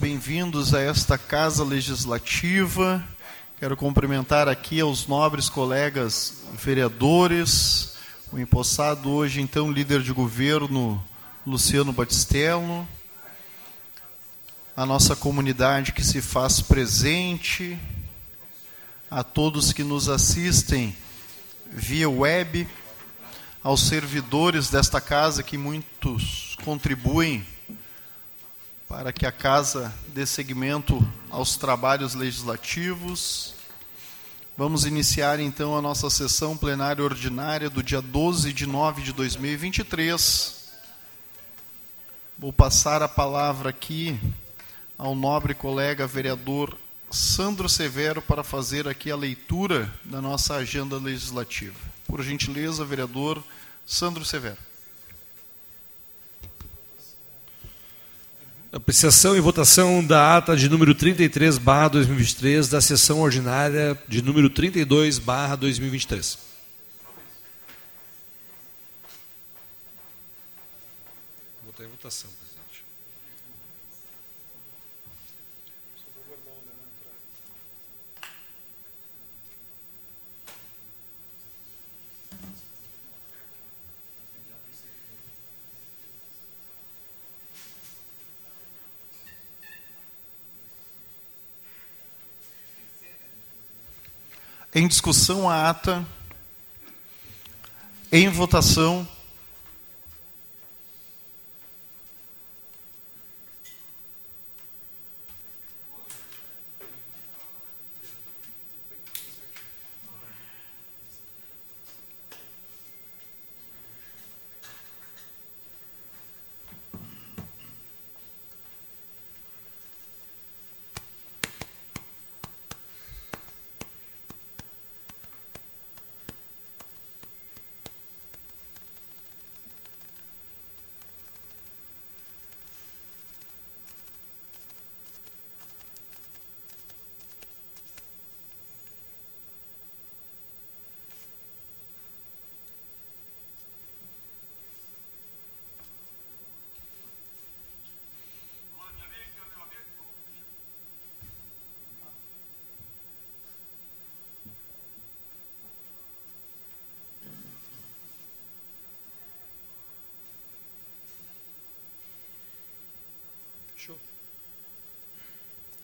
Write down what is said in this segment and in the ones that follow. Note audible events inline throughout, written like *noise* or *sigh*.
bem-vindos a esta Casa Legislativa. Quero cumprimentar aqui aos nobres colegas vereadores, o empossado hoje, então, líder de governo, Luciano Batistello, a nossa comunidade que se faz presente, a todos que nos assistem via web, aos servidores desta casa que muitos contribuem para que a casa dê seguimento aos trabalhos legislativos. Vamos iniciar então a nossa sessão plenária ordinária do dia 12 de nove de 2023. Vou passar a palavra aqui ao nobre colega vereador Sandro Severo para fazer aqui a leitura da nossa agenda legislativa. Por gentileza, vereador Sandro Severo. Apreciação e votação da ata de número 33, barra 2023, da sessão ordinária de número 32, barra 2023. Vou botar em votação. Em discussão a ata. Em votação.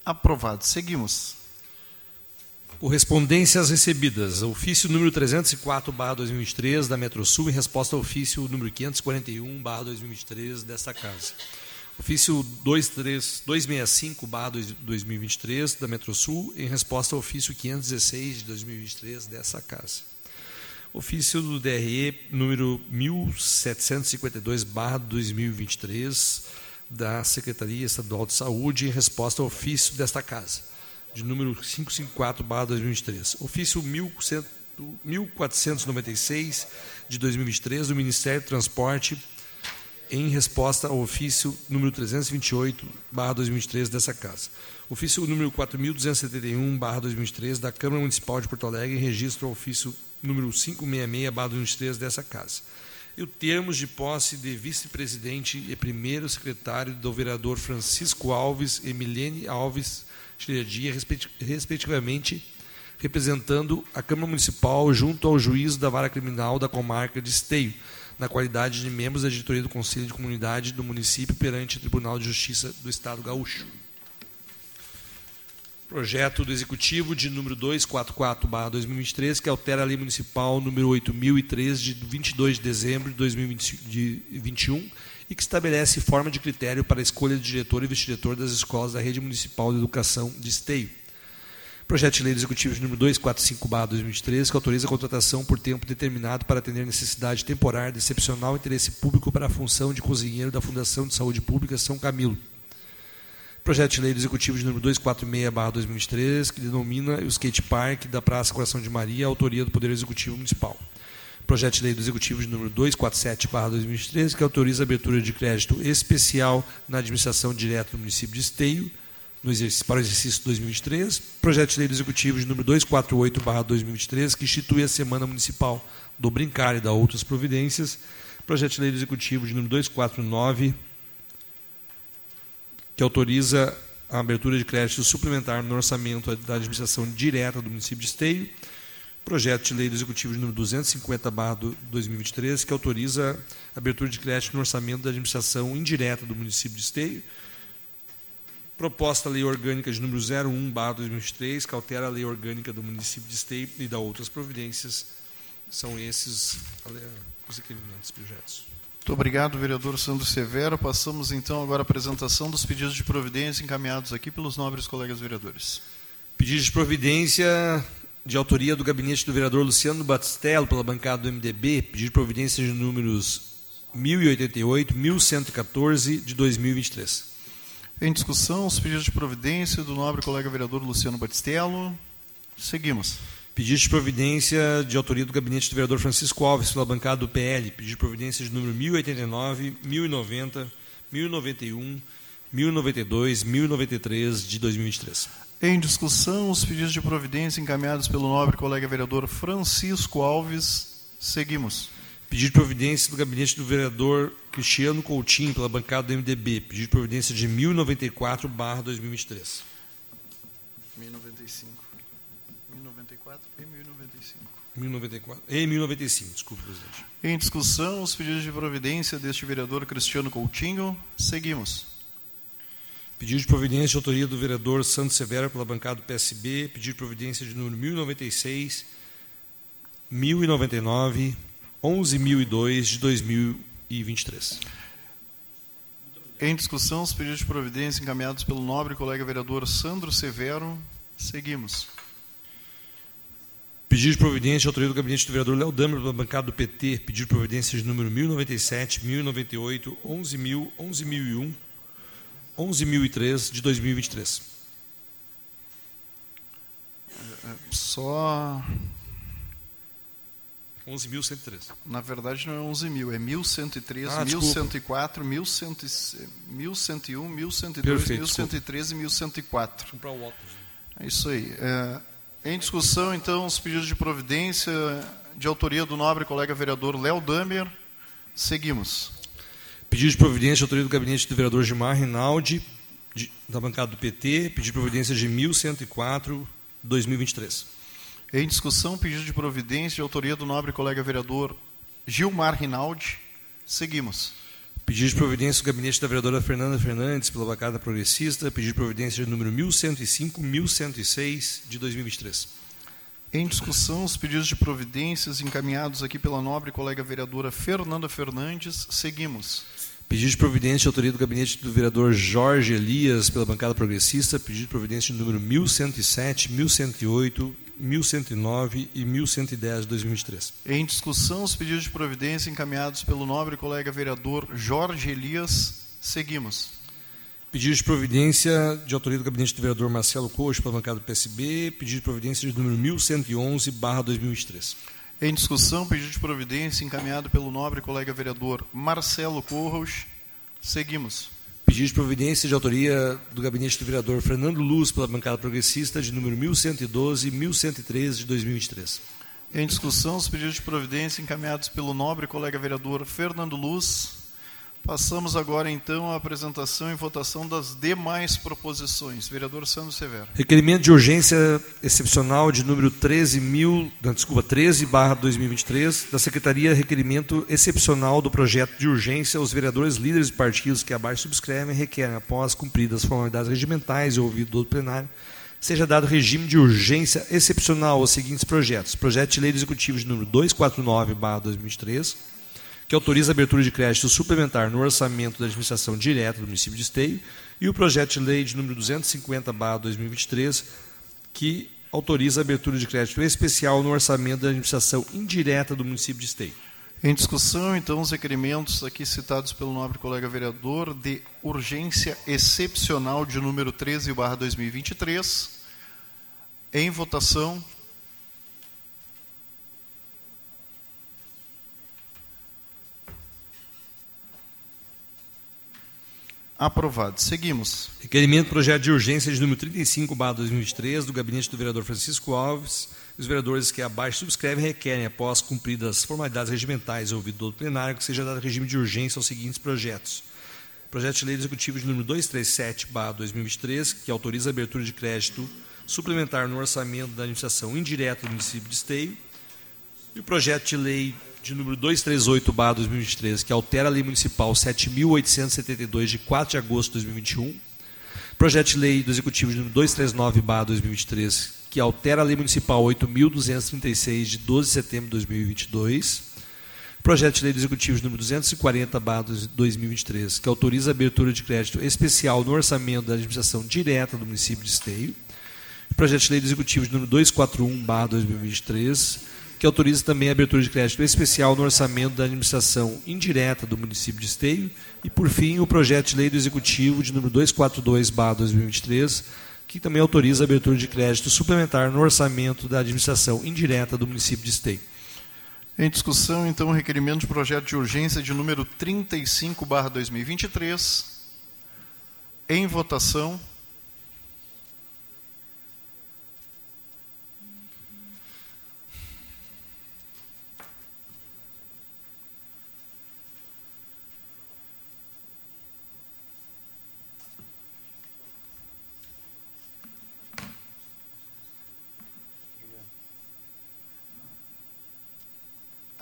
Aprovado. Seguimos. Correspondências recebidas. Ofício número 304, barra 2023, da Metrosul, em resposta ao ofício número 541, barra 2023, desta casa. Ofício 23, 265, barra 2023, da Metrosul, em resposta ao ofício 516, de 2023, dessa casa. Ofício do DRE número 1752, barra 2023, da Secretaria Estadual de Saúde em resposta ao ofício desta casa, de número 554/2023. Ofício 1496 de 2023 do Ministério do Transporte em resposta ao ofício número 328/2023 dessa casa. Ofício número 4271/2023 da Câmara Municipal de Porto Alegre em registro ao ofício número 566/2023 dessa casa e o termos de posse de vice-presidente e primeiro secretário do vereador Francisco Alves e Milene Alves Xeredia, respectivamente, representando a Câmara Municipal junto ao juízo da vara criminal da comarca de Esteio, na qualidade de membros da diretoria do Conselho de Comunidade do município perante o Tribunal de Justiça do Estado Gaúcho. Projeto do Executivo de número 244/2023, que altera a Lei Municipal número 8003 de 22 de dezembro de 2021 e que estabelece forma de critério para a escolha de diretor e vice-diretor das escolas da Rede Municipal de Educação de Esteio. Projeto de Lei do Executivo de número 245/2023, que autoriza a contratação por tempo determinado para atender necessidade temporária de excepcional interesse público para a função de cozinheiro da Fundação de Saúde Pública São Camilo Projeto de lei do Executivo de número 246-2023, que denomina o skate park da Praça Coração de Maria, autoria do Poder Executivo Municipal. Projeto de lei do Executivo de número 247-2023, que autoriza a abertura de crédito especial na administração direta do município de Esteio, no exercício, para o exercício 2023. Projeto de lei do Executivo de número 248-2023, que institui a Semana Municipal do Brincar e da outras providências. Projeto de lei do Executivo de número 249 que autoriza a abertura de crédito suplementar no orçamento da administração direta do município de Esteio, projeto de lei do Executivo número 250 2023, que autoriza a abertura de crédito no orçamento da administração indireta do município de Esteio, proposta lei orgânica de número 01 2023, que altera a lei orgânica do município de Esteio e dá outras providências. São esses os requerimentos projetos. Muito obrigado, vereador Sandro Severo. Passamos então agora à apresentação dos pedidos de providência encaminhados aqui pelos nobres colegas vereadores. Pedido de providência de autoria do gabinete do vereador Luciano Batistello, pela bancada do MDB, pedido de providência de números 1088, 1114 de 2023. Em discussão, os pedidos de providência do nobre colega vereador Luciano Batistello. Seguimos. Pedido de providência de autoria do gabinete do vereador Francisco Alves, pela bancada do PL. Pedido de providência de número 1089, 1090, 1091, 1092, 1093 de 2023. Em discussão, os pedidos de providência encaminhados pelo nobre colega vereador Francisco Alves. Seguimos. Pedido de providência do gabinete do vereador Cristiano Coutinho, pela bancada do MDB. Pedido de providência de 1094, barra 2023. 1095. 1094 e 1095. 1094 e 1095, desculpe, presidente. Em discussão, os pedidos de providência deste vereador Cristiano Coutinho. Seguimos. Pedido de providência de autoria do vereador Santos Severo pela bancada do PSB. Pedido de providência de número 1096, 1099, 11002 de 2023. Em discussão, os pedidos de providência encaminhados pelo nobre colega vereador Sandro Severo. Seguimos. Pedido de providência autoria do gabinete do vereador Léo Damer pela bancada do PT. Pedido de providência de número 1097, 1098, 11000, 11001, 11.003 de 2023. Só. 11.103. Na verdade, não é 11 mil, é 1103, Ah, 1104, 1101, 1102, Perfeito, 1113 e 1104. Comprar o óculos. É isso aí. É, em discussão, então, os pedidos de providência de autoria do nobre colega vereador Léo Damer. Seguimos. Pedido de providência de autoria do gabinete do vereador Gilmar Rinaldi, de, da bancada do PT. Pedido de providência de 1.104, 2023. Em discussão, pedido de providência de autoria do nobre colega vereador Gilmar Rinaldi. Seguimos. Pedido de providência do gabinete da vereadora Fernanda Fernandes, pela bancada progressista. Pedido de providência de número 1105, 1106, de 2023. Em discussão, os pedidos de providências encaminhados aqui pela nobre colega vereadora Fernanda Fernandes. Seguimos. Pedido de providência de autoria do gabinete do vereador Jorge Elias, pela bancada progressista. Pedido de providência de número 1107, 1108, 1109 e 1110 de 2023. Em discussão, os pedidos de providência encaminhados pelo nobre colega vereador Jorge Elias. Seguimos. Pedido de providência de autoria do gabinete do vereador Marcelo Coxo, pela bancada do PSB. Pedido de providência de número 1111, barra 2023. Em discussão, pedido de providência encaminhado pelo nobre colega vereador Marcelo Corros. Seguimos. Pedido de providência de autoria do gabinete do vereador Fernando Luz, pela bancada progressista, de número 1112 e 1113 de 2023. Em discussão, os pedidos de providência encaminhados pelo nobre colega vereador Fernando Luz. Passamos agora, então, à apresentação e votação das demais proposições. Vereador Sandro Severo. Requerimento de urgência excepcional de número 13 mil, desculpa, 13 barra 2023, da Secretaria Requerimento Excepcional do Projeto de Urgência aos vereadores líderes de partidos que abaixo subscrevem requerem, após cumpridas as formalidades regimentais e ouvido do plenário, seja dado regime de urgência excepcional aos seguintes projetos. Projeto de Lei Executivo de número 249 barra 2023, que autoriza a abertura de crédito suplementar no orçamento da administração direta do município de Esteio, e o projeto de lei de número 250/2023, que autoriza a abertura de crédito especial no orçamento da administração indireta do município de Esteio. Em discussão, então, os requerimentos aqui citados pelo nobre colega vereador de urgência excepcional de número 13/2023. Em votação. Aprovado. Seguimos. Requerimento projeto de urgência de número 35/2023 do gabinete do vereador Francisco Alves. Os vereadores que abaixo subscrevem requerem, após cumpridas as formalidades regimentais ouvido do plenário, que seja dado regime de urgência aos seguintes projetos. Projeto de Lei Executivo de número 237/2023, que autoriza a abertura de crédito suplementar no orçamento da administração indireta do município de Esteio. E o projeto de lei de número 238/2023, que altera a Lei Municipal 7872 de 4 de agosto de 2021. Projeto de lei do Executivo de número 239/2023, que altera a Lei Municipal 8236 de 12 de setembro de 2022 Projeto de Lei do Executivo número 240/2023, que autoriza a abertura de crédito especial no orçamento da administração direta do município de Esteio. Projeto de Lei do Executivo número 241/2023, que autoriza também a abertura de crédito especial no orçamento da administração indireta do município de Esteio. E, por fim, o projeto de lei do Executivo de número 242/2023, que também autoriza a abertura de crédito suplementar no orçamento da administração indireta do município de Esteio. Em discussão, então, o requerimento de projeto de urgência de número 35, barra 2023. Em votação.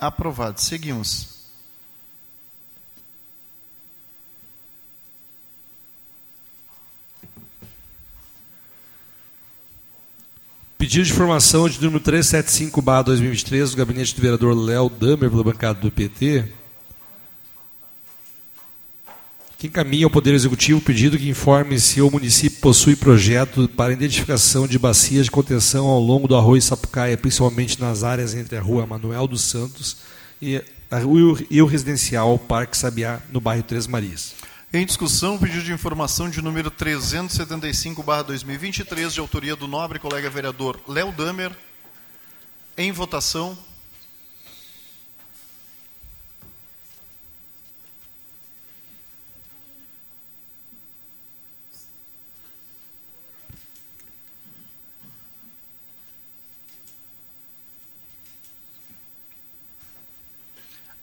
Aprovado. Seguimos. Pedido de informação de número 375-2023 do gabinete do vereador Léo Damer, pela bancada do PT, que encaminha ao Poder Executivo pedido que informe se o município possui projeto para identificação de bacias de contenção ao longo do arroio Sapucaia, principalmente nas áreas entre a rua Manuel dos Santos e, a, e o residencial Parque Sabiá, no bairro Três Marias. Em discussão, o pedido de informação de número 375-2023, de autoria do nobre colega vereador Léo Damer. Em votação.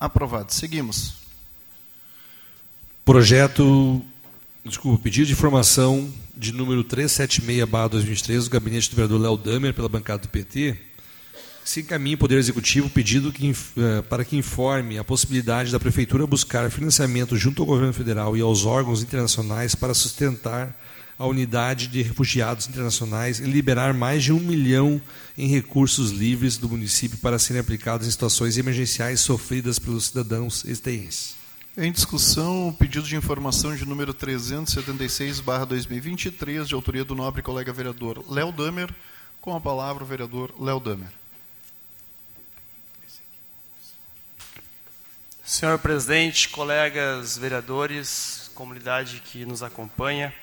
Aprovado. Seguimos. Projeto, desculpa, pedido de informação de número 376/2023 do gabinete do vereador Léo Damer pela bancada do PT. Se encaminha o Poder Executivo pedido que, eh, para que informe a possibilidade da Prefeitura buscar financiamento junto ao governo federal e aos órgãos internacionais para sustentar a unidade de refugiados internacionais e liberar mais de um milhão em recursos livres do município para serem aplicados em situações emergenciais sofridas pelos cidadãos esteenses. Em discussão, o pedido de informação de número 376-2023, de autoria do nobre colega vereador Léo Damer. Com a palavra, o vereador Léo Damer. Senhor presidente, colegas vereadores, comunidade que nos acompanha,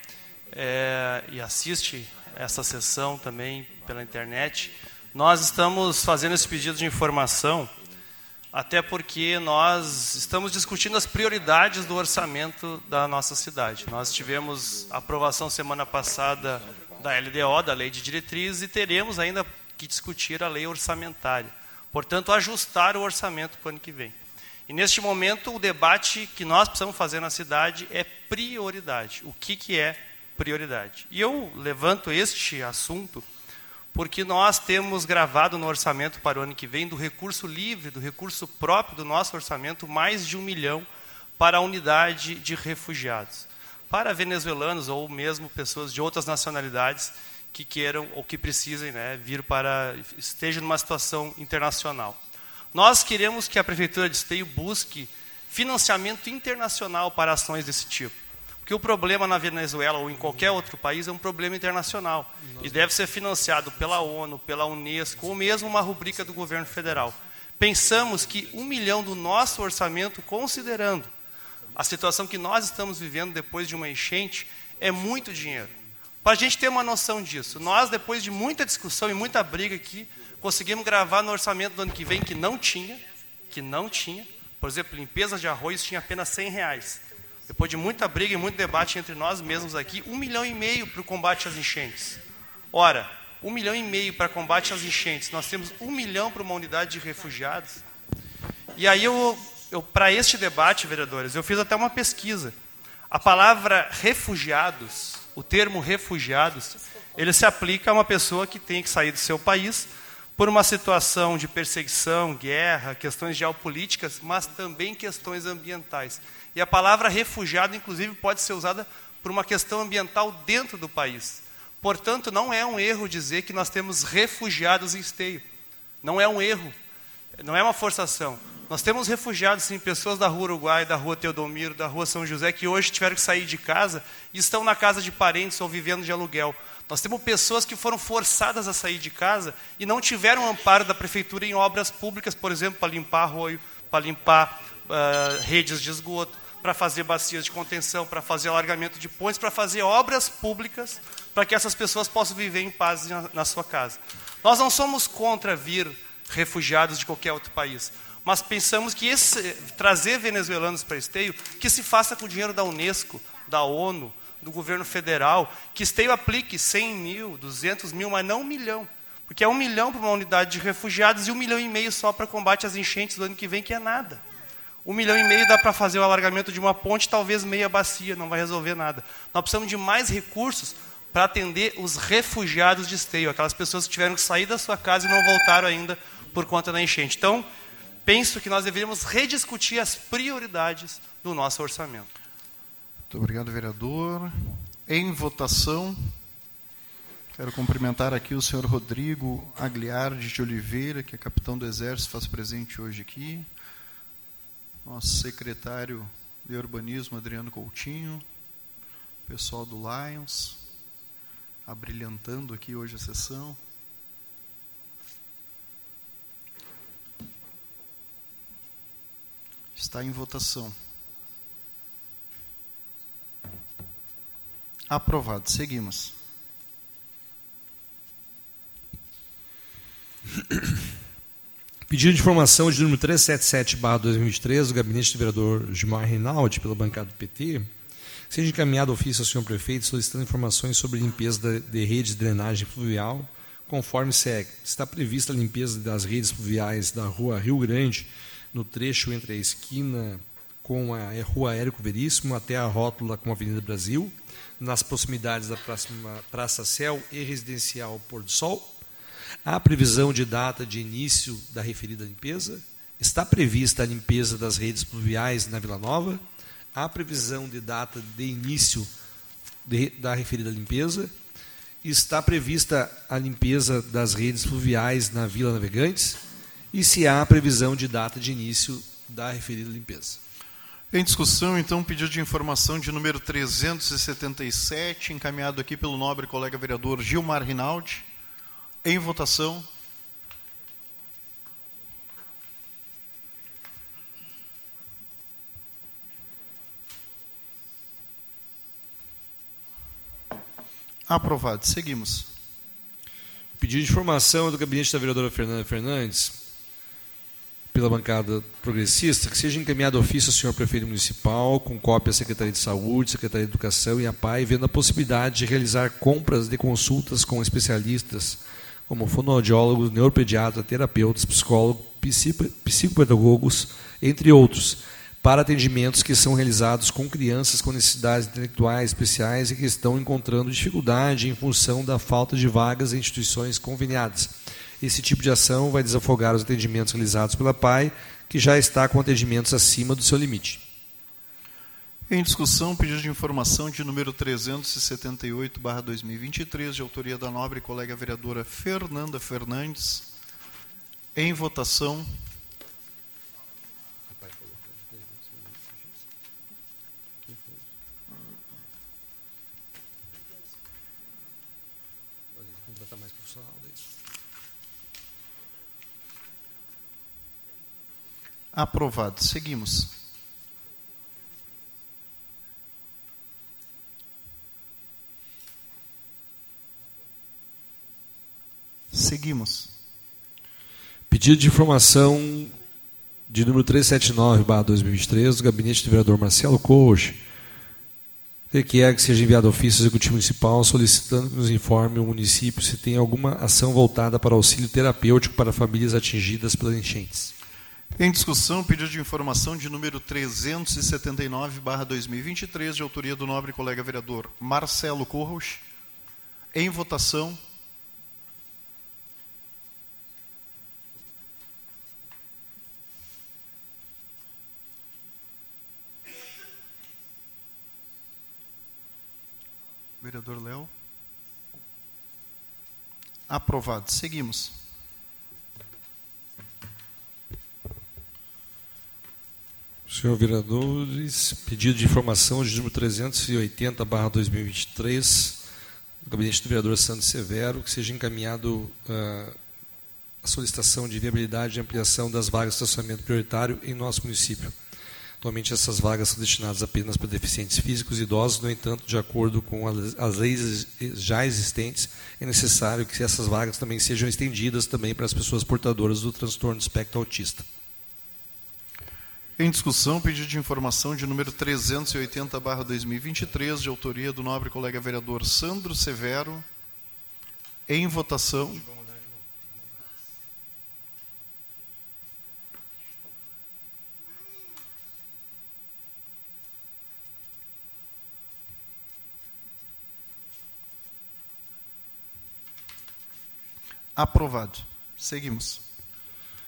é, e assiste essa sessão também pela internet, nós estamos fazendo esse pedido de informação, até porque nós estamos discutindo as prioridades do orçamento da nossa cidade. Nós tivemos aprovação semana passada da LDO, da Lei de Diretrizes, e teremos ainda que discutir a lei orçamentária. Portanto, ajustar o orçamento para o ano que vem. E neste momento, o debate que nós precisamos fazer na cidade é prioridade. O que, que é prioridade. E eu levanto este assunto porque nós temos gravado no orçamento para o ano que vem, do recurso livre, do recurso próprio do nosso orçamento, mais de um milhão para a unidade de refugiados. Para venezuelanos ou mesmo pessoas de outras nacionalidades que queiram ou que precisem né, vir para, estejam numa situação internacional. Nós queremos que a Prefeitura de Esteio busque financiamento internacional para ações desse tipo. Porque o problema na Venezuela ou em qualquer outro país é um problema internacional e deve ser financiado pela ONU, pela Unesco ou mesmo uma rubrica do governo federal. Pensamos que um milhão do nosso orçamento, considerando a situação que nós estamos vivendo depois de uma enchente, é muito dinheiro. Para a gente ter uma noção disso, nós, depois de muita discussão e muita briga aqui, conseguimos gravar no orçamento do ano que vem que não tinha, que não tinha. Por exemplo, limpeza de arroz tinha apenas 100 reais depois de muita briga e muito debate entre nós mesmos aqui, um milhão e meio para o combate às enchentes. Ora, um milhão e meio para combate às enchentes, nós temos um milhão para uma unidade de refugiados. E aí eu, eu para este debate, vereadores, eu fiz até uma pesquisa. A palavra refugiados, o termo refugiados, ele se aplica a uma pessoa que tem que sair do seu país por uma situação de perseguição, guerra, questões geopolíticas, mas também questões ambientais. E a palavra refugiado, inclusive, pode ser usada por uma questão ambiental dentro do país. Portanto, não é um erro dizer que nós temos refugiados em esteio. Não é um erro, não é uma forçação. Nós temos refugiados, sim, pessoas da rua Uruguai, da rua Teodomiro, da rua São José, que hoje tiveram que sair de casa e estão na casa de parentes ou vivendo de aluguel. Nós temos pessoas que foram forçadas a sair de casa e não tiveram amparo da prefeitura em obras públicas, por exemplo, para limpar arroio, para limpar uh, redes de esgoto, para fazer bacias de contenção, para fazer alargamento de pontes, para fazer obras públicas, para que essas pessoas possam viver em paz na, na sua casa. Nós não somos contra vir refugiados de qualquer outro país mas pensamos que esse, trazer venezuelanos para Esteio, que se faça com o dinheiro da Unesco, da ONU, do governo federal, que Esteio aplique 100 mil, 200 mil, mas não um milhão. Porque é um milhão para uma unidade de refugiados e um milhão e meio só para combate às enchentes do ano que vem, que é nada. Um milhão e meio dá para fazer o alargamento de uma ponte, talvez meia bacia, não vai resolver nada. Nós precisamos de mais recursos para atender os refugiados de esteio, aquelas pessoas que tiveram que sair da sua casa e não voltaram ainda por conta da enchente. Então, penso que nós deveríamos rediscutir as prioridades do nosso orçamento. Muito obrigado, vereador. Em votação, quero cumprimentar aqui o senhor Rodrigo Agliardi de Oliveira, que é capitão do Exército, faz presente hoje aqui. Nosso secretário de Urbanismo, Adriano Coutinho. Pessoal do Lions, abrilhantando aqui hoje a sessão. Está em votação. Aprovado. Seguimos. *coughs* Pedido de informação de número 377-2023 do gabinete do vereador Gilmar Reinaldi, pela bancada do PT, seja encaminhado ofício ao senhor prefeito solicitando informações sobre limpeza de redes de drenagem fluvial, conforme segue. Está prevista a limpeza das redes fluviais da rua Rio Grande, no trecho entre a esquina com a Rua Érico Veríssimo até a rótula com a Avenida Brasil, nas proximidades da Praça Céu e Residencial Pôr do Sol. Há previsão de data de início da referida limpeza. Está prevista a limpeza das redes pluviais na Vila Nova. Há previsão de data de início de, da referida limpeza. Está prevista a limpeza das redes fluviais na Vila Navegantes e se há previsão de data de início da referida limpeza. Em discussão, então, pedido de informação de número 377, encaminhado aqui pelo nobre colega vereador Gilmar Rinaldi. Em votação. Aprovado. Seguimos. Pedido de informação do gabinete da vereadora Fernanda Fernandes pela bancada progressista, que seja encaminhado ofício ao senhor prefeito municipal, com cópia à Secretaria de Saúde, Secretaria de Educação e a PAI, vendo a possibilidade de realizar compras de consultas com especialistas, como fonoaudiólogos, neuropediatras, terapeutas, psicólogos, psicopedagogos, entre outros, para atendimentos que são realizados com crianças com necessidades intelectuais especiais e que estão encontrando dificuldade em função da falta de vagas em instituições conveniadas esse tipo de ação vai desafogar os atendimentos realizados pela PAI, que já está com atendimentos acima do seu limite. Em discussão, pedido de informação de número 378/2023, de autoria da nobre colega vereadora Fernanda Fernandes. Em votação. Aprovado. Seguimos. Seguimos. Pedido de informação de número 379/2023 do gabinete do vereador Marcelo Coach, que é que seja enviado ao ofício executivo municipal solicitando que nos informe o município se tem alguma ação voltada para auxílio terapêutico para famílias atingidas pelas enchentes. Em discussão, pedido de informação de número 379/2023, de autoria do nobre colega vereador Marcelo Corros. Em votação. Vereador Léo. Aprovado. Seguimos. Senhor vereadores, pedido de informação de número 380, barra 2023, do gabinete do vereador Santos Severo, que seja encaminhado uh, a solicitação de viabilidade e ampliação das vagas de estacionamento prioritário em nosso município. Atualmente, essas vagas são destinadas apenas para deficientes físicos e idosos, no entanto, de acordo com as leis já existentes, é necessário que essas vagas também sejam estendidas também para as pessoas portadoras do transtorno do espectro autista. Em discussão, pedido de informação de número 380-2023, de autoria do nobre colega vereador Sandro Severo. Em votação. Aprovado. Seguimos.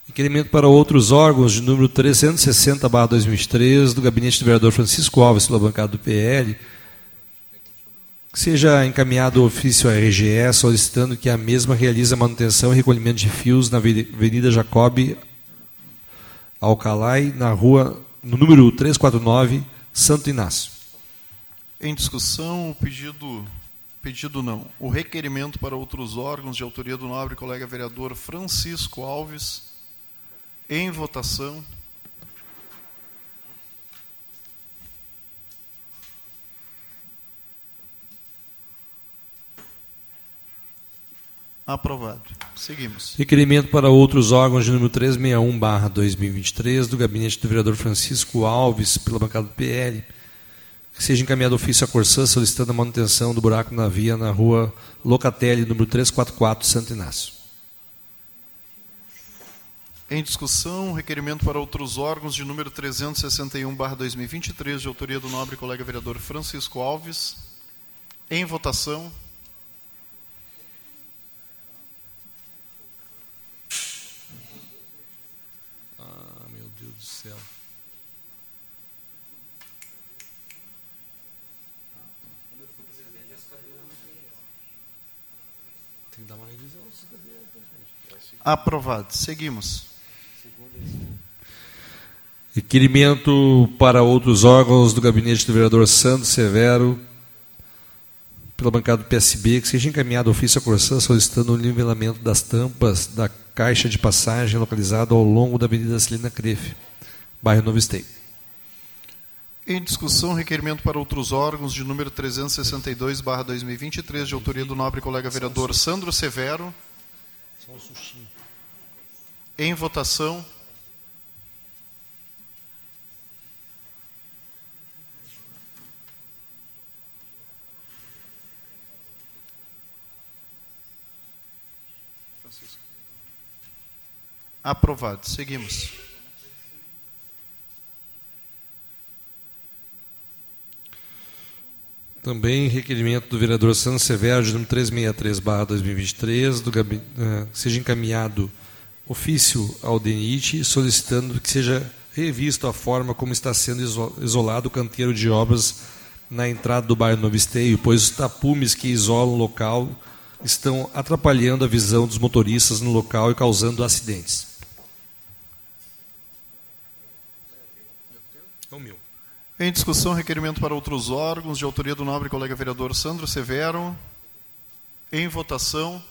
Requerimento para outros órgãos de número 360-2003 do gabinete do vereador Francisco Alves, pela bancada do PL, que seja encaminhado o ofício à RGE solicitando que a mesma realize a manutenção e recolhimento de fios na Avenida Jacob Alcalai, na rua, no número 349, Santo Inácio. Em discussão, o pedido, pedido não, o requerimento para outros órgãos de autoria do nobre colega vereador Francisco Alves, em votação. Aprovado. Seguimos. Requerimento para outros órgãos de número 361-2023 do gabinete do vereador Francisco Alves, pela bancada do PL, que seja encaminhado ofício à Corsã solicitando a manutenção do buraco na via na rua Locatelli, número 344, Santo Inácio. Em discussão, requerimento para outros órgãos de número 361/2023, de autoria do nobre colega vereador Francisco Alves. Em votação. Ah, meu Deus do céu. Tem que dar uma revisão. Aprovado. Seguimos. Requerimento para outros órgãos do gabinete do vereador Sandro Severo, pela bancada do PSB, que seja encaminhado ofício à Corsã solicitando o nivelamento das tampas da caixa de passagem localizada ao longo da Avenida Celina Crefe, bairro Novo Esteio. Em discussão, requerimento para outros órgãos de número 362/2023, de autoria do nobre colega vereador Sandro Severo. Em votação. Aprovado. Seguimos. Também requerimento do vereador Sandro Severo, de número 363-2023, do gabinete, uh, seja encaminhado ofício ao DENIT solicitando que seja revisto a forma como está sendo isolado o canteiro de obras na entrada do bairro Novo Esteio, pois os tapumes que isolam o local estão atrapalhando a visão dos motoristas no local e causando acidentes. É o meu. Em discussão, requerimento para outros órgãos, de autoria do nobre colega vereador Sandro Severo. Em votação.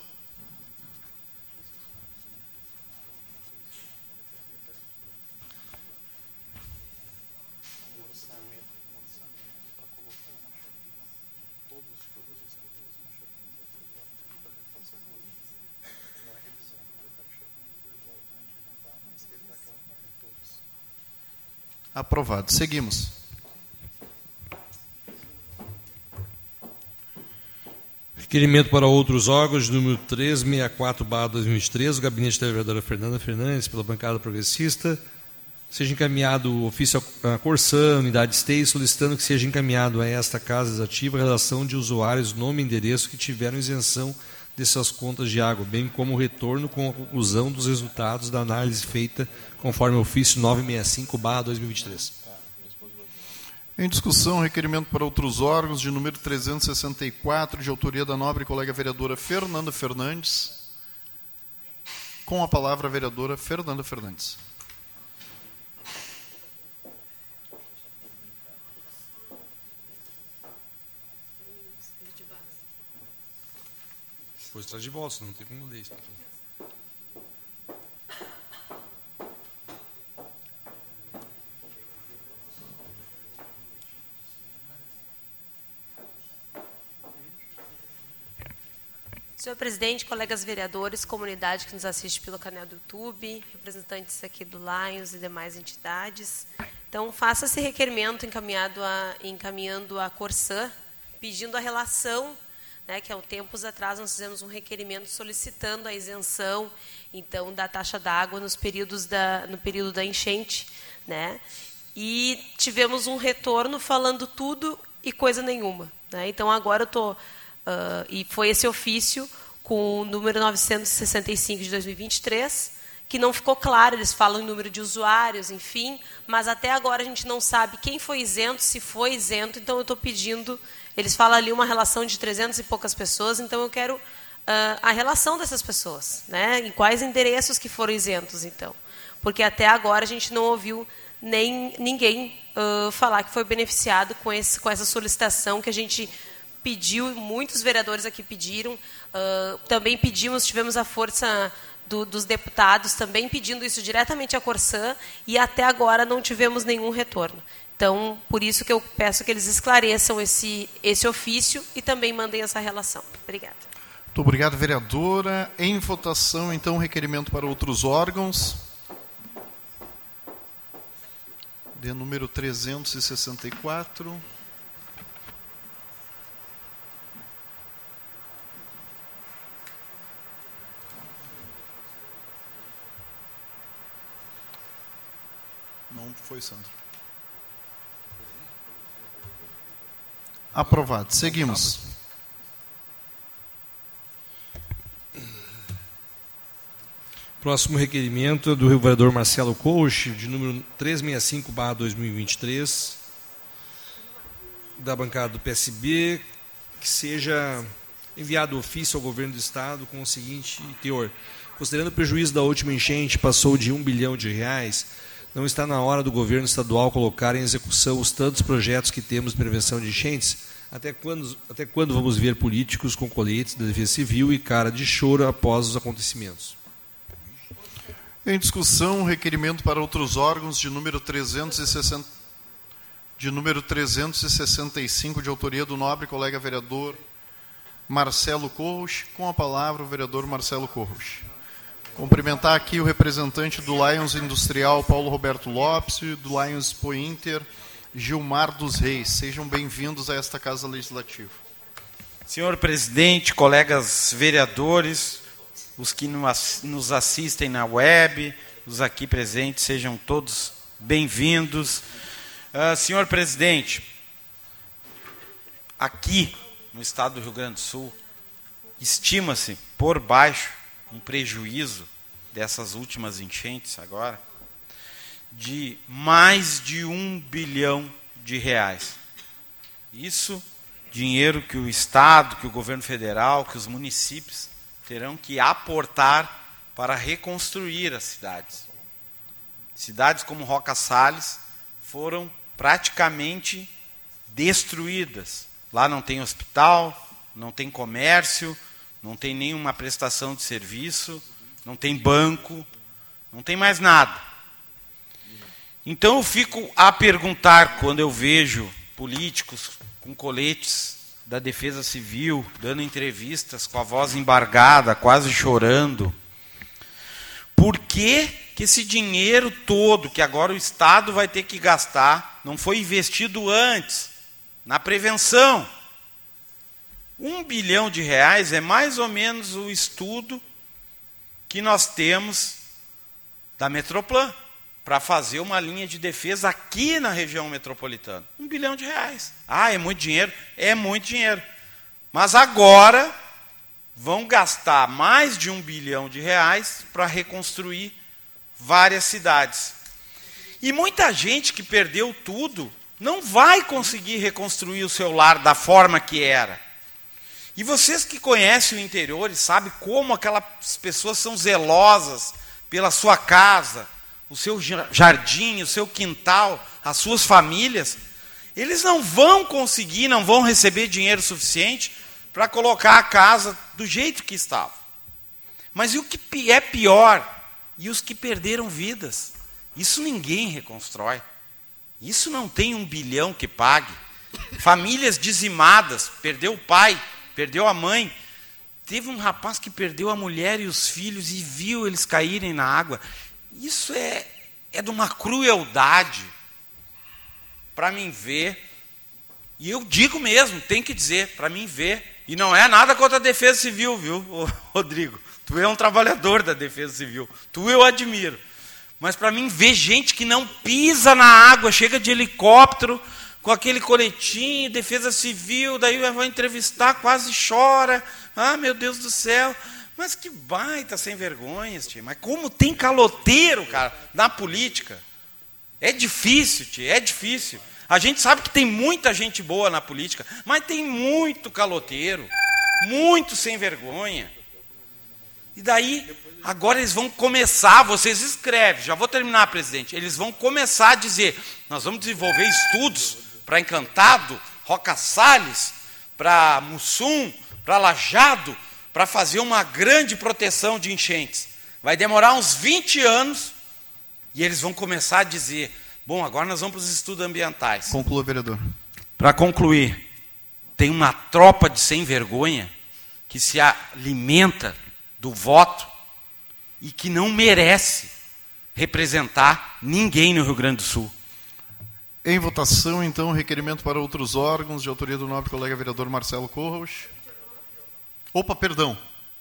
Aprovado. Seguimos. Requerimento para outros órgãos, número 364, 2003, o gabinete da vereadora Fernanda Fernandes, pela bancada progressista, seja encaminhado o ofício à Corsã, unidade STEI, solicitando que seja encaminhado a esta Casa Exativa a relação de usuários, nome e endereço que tiveram isenção de suas contas de água, bem como o retorno com a conclusão dos resultados da análise feita conforme o ofício 965-2023. Em discussão, requerimento para outros órgãos de número 364, de autoria da nobre colega vereadora Fernanda Fernandes. Com a palavra a vereadora Fernanda Fernandes. Depois traz de volta, não tem como ler isso. Senhor presidente, colegas vereadores, comunidade que nos assiste pelo canal do YouTube, representantes aqui do Lions e demais entidades. Então, faça esse requerimento encaminhado a, encaminhando a Corsã, pedindo a relação né, que há tempos atrás nós fizemos um requerimento solicitando a isenção então da taxa d'água nos períodos da no período da enchente, né? E tivemos um retorno falando tudo e coisa nenhuma, né? Então agora eu tô uh, e foi esse ofício com o número 965 de 2023 que não ficou claro, eles falam em número de usuários, enfim, mas até agora a gente não sabe quem foi isento, se foi isento, então eu estou pedindo eles falam ali uma relação de 300 e poucas pessoas, então eu quero uh, a relação dessas pessoas, né? Em quais endereços que foram isentos, então. Porque até agora a gente não ouviu nem ninguém uh, falar que foi beneficiado com, esse, com essa solicitação que a gente pediu, muitos vereadores aqui pediram, uh, também pedimos, tivemos a força do, dos deputados também pedindo isso diretamente à Corsã e até agora não tivemos nenhum retorno. Então, por isso que eu peço que eles esclareçam esse, esse ofício e também mandem essa relação. Obrigada. Muito obrigado, vereadora. Em votação, então, requerimento para outros órgãos. De número 364. Não foi, Sandro. Aprovado. Seguimos. Próximo requerimento é do vereador Marcelo Coach, de número 365-2023, da bancada do PSB, que seja enviado ofício ao governo do Estado com o seguinte teor. Considerando o prejuízo da última enchente, passou de um bilhão de reais, não está na hora do governo estadual colocar em execução os tantos projetos que temos de prevenção de enchentes? Até quando, até quando vamos ver políticos com coletes da Defesa Civil e cara de choro após os acontecimentos? Em discussão, requerimento para outros órgãos de número 360, de número 365, de autoria do nobre colega vereador Marcelo Corros. Com a palavra, o vereador Marcelo Corros. Cumprimentar aqui o representante do Lions Industrial, Paulo Roberto Lopes, e do Lions Pointer, Gilmar dos Reis. Sejam bem-vindos a esta Casa Legislativa. Senhor presidente, colegas vereadores, os que nos assistem na web, os aqui presentes, sejam todos bem-vindos. Uh, senhor presidente, aqui no estado do Rio Grande do Sul, estima-se por baixo um prejuízo dessas últimas enchentes agora de mais de um bilhão de reais. Isso dinheiro que o Estado, que o governo federal, que os municípios terão que aportar para reconstruir as cidades. Cidades como Roca Salles foram praticamente destruídas. Lá não tem hospital, não tem comércio, não tem nenhuma prestação de serviço, não tem banco, não tem mais nada. Então eu fico a perguntar quando eu vejo políticos com coletes da Defesa Civil dando entrevistas com a voz embargada, quase chorando. Por que, que esse dinheiro todo que agora o Estado vai ter que gastar não foi investido antes na prevenção? Um bilhão de reais é mais ou menos o estudo que nós temos da Metroplan. para fazer uma linha de defesa aqui na região metropolitana. Um bilhão de reais. Ah, é muito dinheiro? É muito dinheiro. Mas agora vão gastar mais de um bilhão de reais para reconstruir várias cidades. E muita gente que perdeu tudo não vai conseguir reconstruir o seu lar da forma que era. E vocês que conhecem o interior e sabem como aquelas pessoas são zelosas pela sua casa, o seu jardim, o seu quintal, as suas famílias, eles não vão conseguir, não vão receber dinheiro suficiente para colocar a casa do jeito que estava. Mas e o que é pior? E os que perderam vidas? Isso ninguém reconstrói. Isso não tem um bilhão que pague. Famílias dizimadas, perdeu o pai, perdeu a mãe. Teve um rapaz que perdeu a mulher e os filhos e viu eles caírem na água. Isso é, é de uma crueldade para mim ver. E eu digo mesmo, tem que dizer, para mim ver. E não é nada contra a defesa civil, viu, *laughs* Rodrigo? Tu é um trabalhador da defesa civil. Tu eu admiro. Mas para mim ver gente que não pisa na água, chega de helicóptero com aquele coletinho, defesa civil, daí vai entrevistar, quase chora. Ah, meu Deus do céu. Mas que baita sem vergonhas, tia. Mas como tem caloteiro, cara, na política. É difícil, tia, é difícil. A gente sabe que tem muita gente boa na política, mas tem muito caloteiro, muito sem vergonha. E daí Agora eles vão começar, vocês escrevem, já vou terminar, presidente. Eles vão começar a dizer: nós vamos desenvolver estudos para Encantado, Roca Salles, para Mussum, para Lajado, para fazer uma grande proteção de enchentes. Vai demorar uns 20 anos e eles vão começar a dizer: bom, agora nós vamos para os estudos ambientais. Conclua, vereador. Para concluir, tem uma tropa de sem vergonha que se alimenta do voto e que não merece representar ninguém no Rio Grande do Sul. Em votação, então, requerimento para outros órgãos, de autoria do nobre colega vereador Marcelo Corros. Opa, perdão.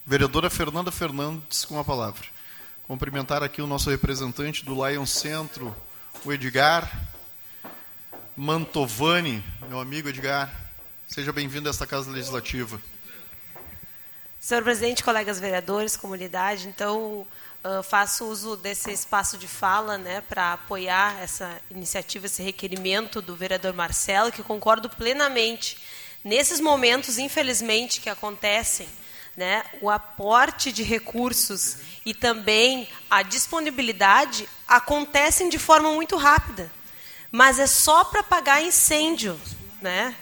Vereadora Fernanda Fernandes com a palavra. Cumprimentar aqui o nosso representante do Lion Centro, o Edgar Mantovani, meu amigo Edgar. Seja bem-vindo a esta Casa Legislativa. Senhor presidente, colegas vereadores, comunidade, então uh, faço uso desse espaço de fala né, para apoiar essa iniciativa, esse requerimento do vereador Marcelo, que concordo plenamente. Nesses momentos, infelizmente, que acontecem, né, o aporte de recursos e também a disponibilidade acontecem de forma muito rápida, mas é só para pagar incêndio, né?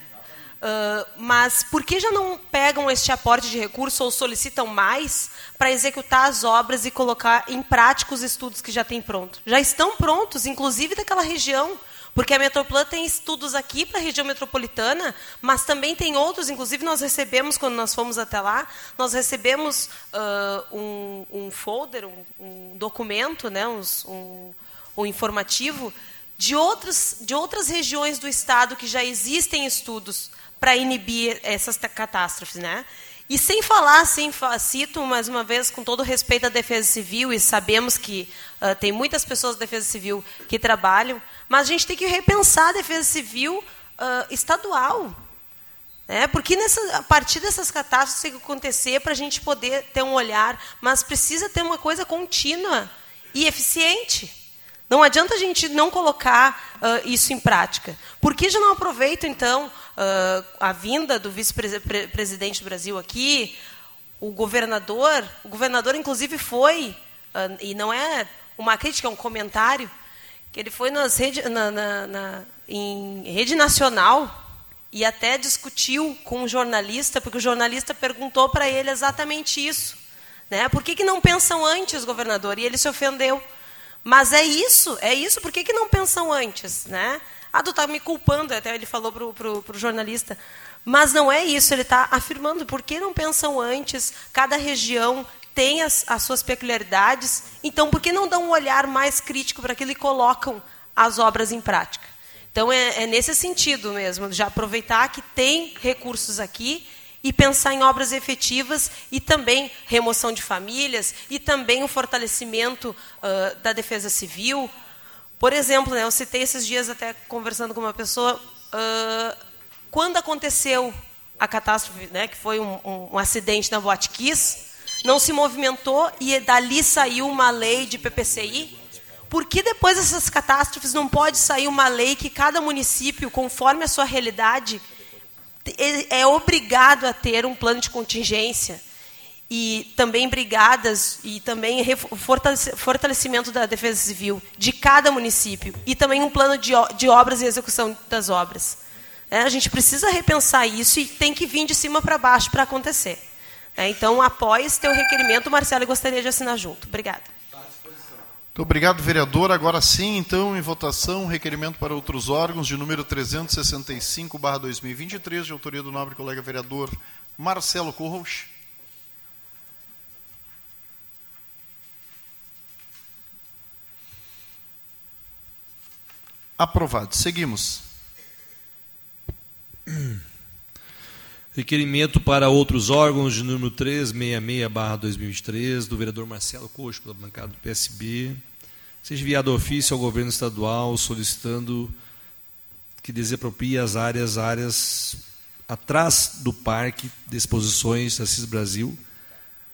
Uh, mas por que já não pegam este aporte de recurso ou solicitam mais para executar as obras e colocar em prática os estudos que já têm pronto? Já estão prontos, inclusive daquela região, porque a Metroplan tem estudos aqui para a região metropolitana, mas também tem outros, inclusive nós recebemos, quando nós fomos até lá, nós recebemos uh, um, um, folder, um, um documento, né, uns, um, um informativo, de, outros, de outras regiões do Estado que já existem estudos para inibir essas catástrofes, né? E sem falar, assim, cito mais uma vez, com todo respeito à defesa civil, e sabemos que uh, tem muitas pessoas da defesa civil que trabalham, mas a gente tem que repensar a defesa civil uh, estadual. Né? Porque nessa, a partir dessas catástrofes tem que acontecer para a gente poder ter um olhar, mas precisa ter uma coisa contínua e eficiente. Não adianta a gente não colocar uh, isso em prática. Por que já não aproveita, então, uh, a vinda do vice-presidente do Brasil aqui, o governador, o governador, inclusive, foi, uh, e não é uma crítica, é um comentário, que ele foi nas rede, na, na, na, em rede nacional e até discutiu com um jornalista, porque o jornalista perguntou para ele exatamente isso. Né? Por que, que não pensam antes, governador? E ele se ofendeu. Mas é isso, é isso. Por que, que não pensam antes? Né? Ah, tu está me culpando, até ele falou para o jornalista. Mas não é isso, ele está afirmando. Por que não pensam antes? Cada região tem as, as suas peculiaridades. Então, por que não dão um olhar mais crítico para aquilo e colocam as obras em prática? Então, é, é nesse sentido mesmo, de aproveitar que tem recursos aqui e pensar em obras efetivas e também remoção de famílias e também o fortalecimento uh, da defesa civil, Por exemplo, né, eu citei esses dias até conversando com uma pessoa, uh, quando aconteceu a catástrofe, né, que foi um, um, um acidente na Boate Kiss, não se movimentou e dali saiu uma lei de PPCI. Por que depois dessas catástrofes não pode sair uma lei que cada município, conforme a sua realidade, é obrigado a ter um plano de contingência? e também brigadas e também fortalecimento da defesa civil de cada município e também um plano de, de obras e execução das obras. É, a gente precisa repensar isso e tem que vir de cima para baixo para acontecer. É, então, apoie esse teu requerimento, Marcelo, e gostaria de assinar junto. Obrigada. Muito obrigado, vereador. Agora sim, então, em votação, requerimento para outros órgãos de número 365/2023, de autoria do nobre colega vereador Marcelo Corros. Aprovado. Seguimos. Requerimento para outros órgãos de número 366-2023, do vereador Marcelo Coxo, pela bancada do PSB. Seja enviado ofício ao governo estadual solicitando que desaproprie as áreas, áreas atrás do Parque de Exposições Assis Brasil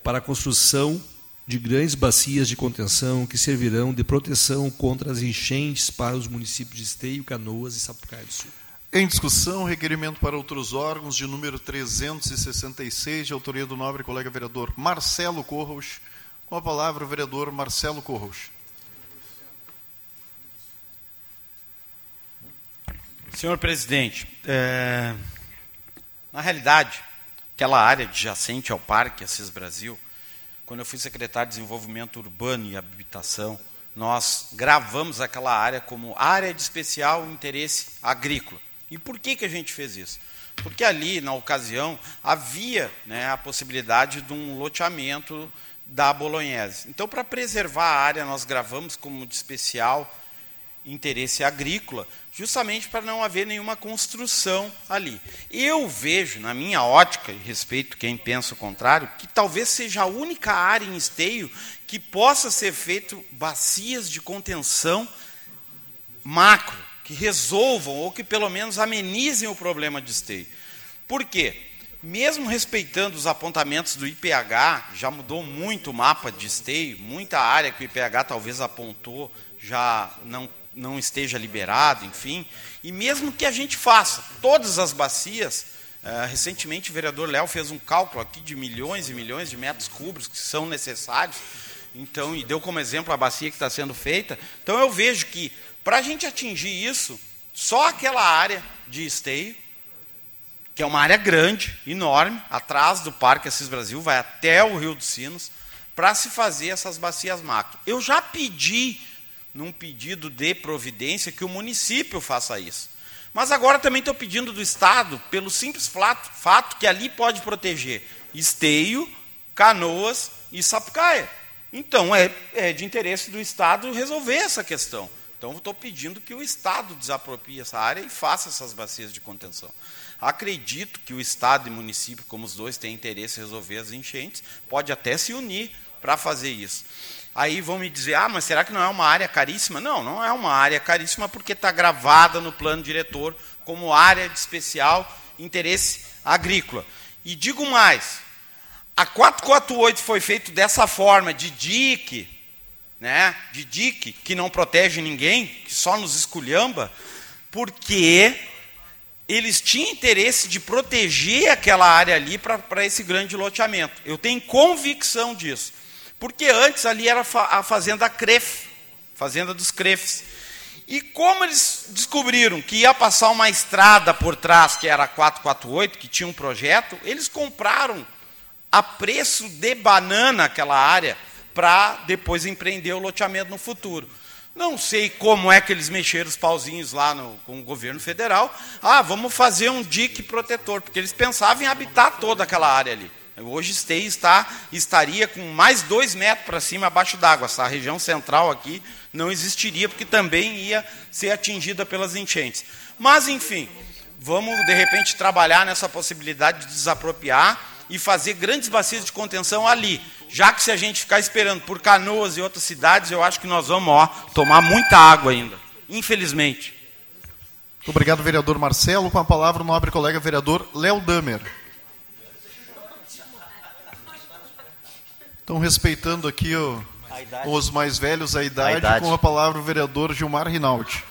para a construção de grandes bacias de contenção que servirão de proteção contra as enchentes para os municípios de Esteio, Canoas e Sapucaia do Sul. Em discussão, requerimento para outros órgãos de número 366, de autoria do nobre colega vereador Marcelo Corros. Com a palavra, o vereador Marcelo Corros. Senhor presidente, é... na realidade, aquela área adjacente ao Parque Assis Brasil quando eu fui secretário de Desenvolvimento Urbano e Habitação, nós gravamos aquela área como área de especial interesse agrícola. E por que, que a gente fez isso? Porque ali, na ocasião, havia né, a possibilidade de um loteamento da Bolognese. Então, para preservar a área, nós gravamos como de especial interesse agrícola, justamente para não haver nenhuma construção ali. Eu vejo, na minha ótica, e respeito quem pensa o contrário, que talvez seja a única área em esteio que possa ser feito bacias de contenção macro, que resolvam ou que pelo menos amenizem o problema de esteio. Por quê? Mesmo respeitando os apontamentos do IPH, já mudou muito o mapa de esteio, muita área que o IPH talvez apontou já não não esteja liberado, enfim. E mesmo que a gente faça todas as bacias, uh, recentemente o vereador Léo fez um cálculo aqui de milhões e milhões de metros cúbicos que são necessários, então, e deu como exemplo a bacia que está sendo feita. Então eu vejo que para a gente atingir isso, só aquela área de esteio, que é uma área grande, enorme, atrás do Parque Assis Brasil, vai até o Rio dos Sinos, para se fazer essas bacias macro. Eu já pedi num pedido de providência que o município faça isso. Mas agora também estou pedindo do Estado, pelo simples fato que ali pode proteger Esteio, Canoas e Sapucaia. Então é, é de interesse do Estado resolver essa questão. Então estou pedindo que o Estado desaproprie essa área e faça essas bacias de contenção. Acredito que o Estado e o município, como os dois têm interesse em resolver as enchentes, pode até se unir para fazer isso. Aí vão me dizer, ah, mas será que não é uma área caríssima? Não, não é uma área caríssima porque está gravada no plano diretor como área de especial interesse agrícola. E digo mais, a 448 foi feito dessa forma, de dique, né, de dique, que não protege ninguém, que só nos esculhamba, porque eles tinham interesse de proteger aquela área ali para esse grande loteamento. Eu tenho convicção disso. Porque antes ali era a fazenda Cref, fazenda dos Crefs. E como eles descobriram que ia passar uma estrada por trás, que era a 448, que tinha um projeto, eles compraram a preço de banana aquela área para depois empreender o loteamento no futuro. Não sei como é que eles mexeram os pauzinhos lá no, com o governo federal. Ah, vamos fazer um dique protetor, porque eles pensavam em habitar toda aquela área ali. Hoje Esteio está, estaria com mais dois metros para cima abaixo d'água. Essa região central aqui não existiria, porque também ia ser atingida pelas enchentes. Mas, enfim, vamos de repente trabalhar nessa possibilidade de desapropriar e fazer grandes bacias de contenção ali. Já que se a gente ficar esperando por Canoas e outras cidades, eu acho que nós vamos ó, tomar muita água ainda, infelizmente. Muito obrigado, vereador Marcelo. Com a palavra o nobre colega vereador Léo Damer. Estão respeitando aqui os mais velhos, a idade, a idade, com a palavra o vereador Gilmar Rinaldi.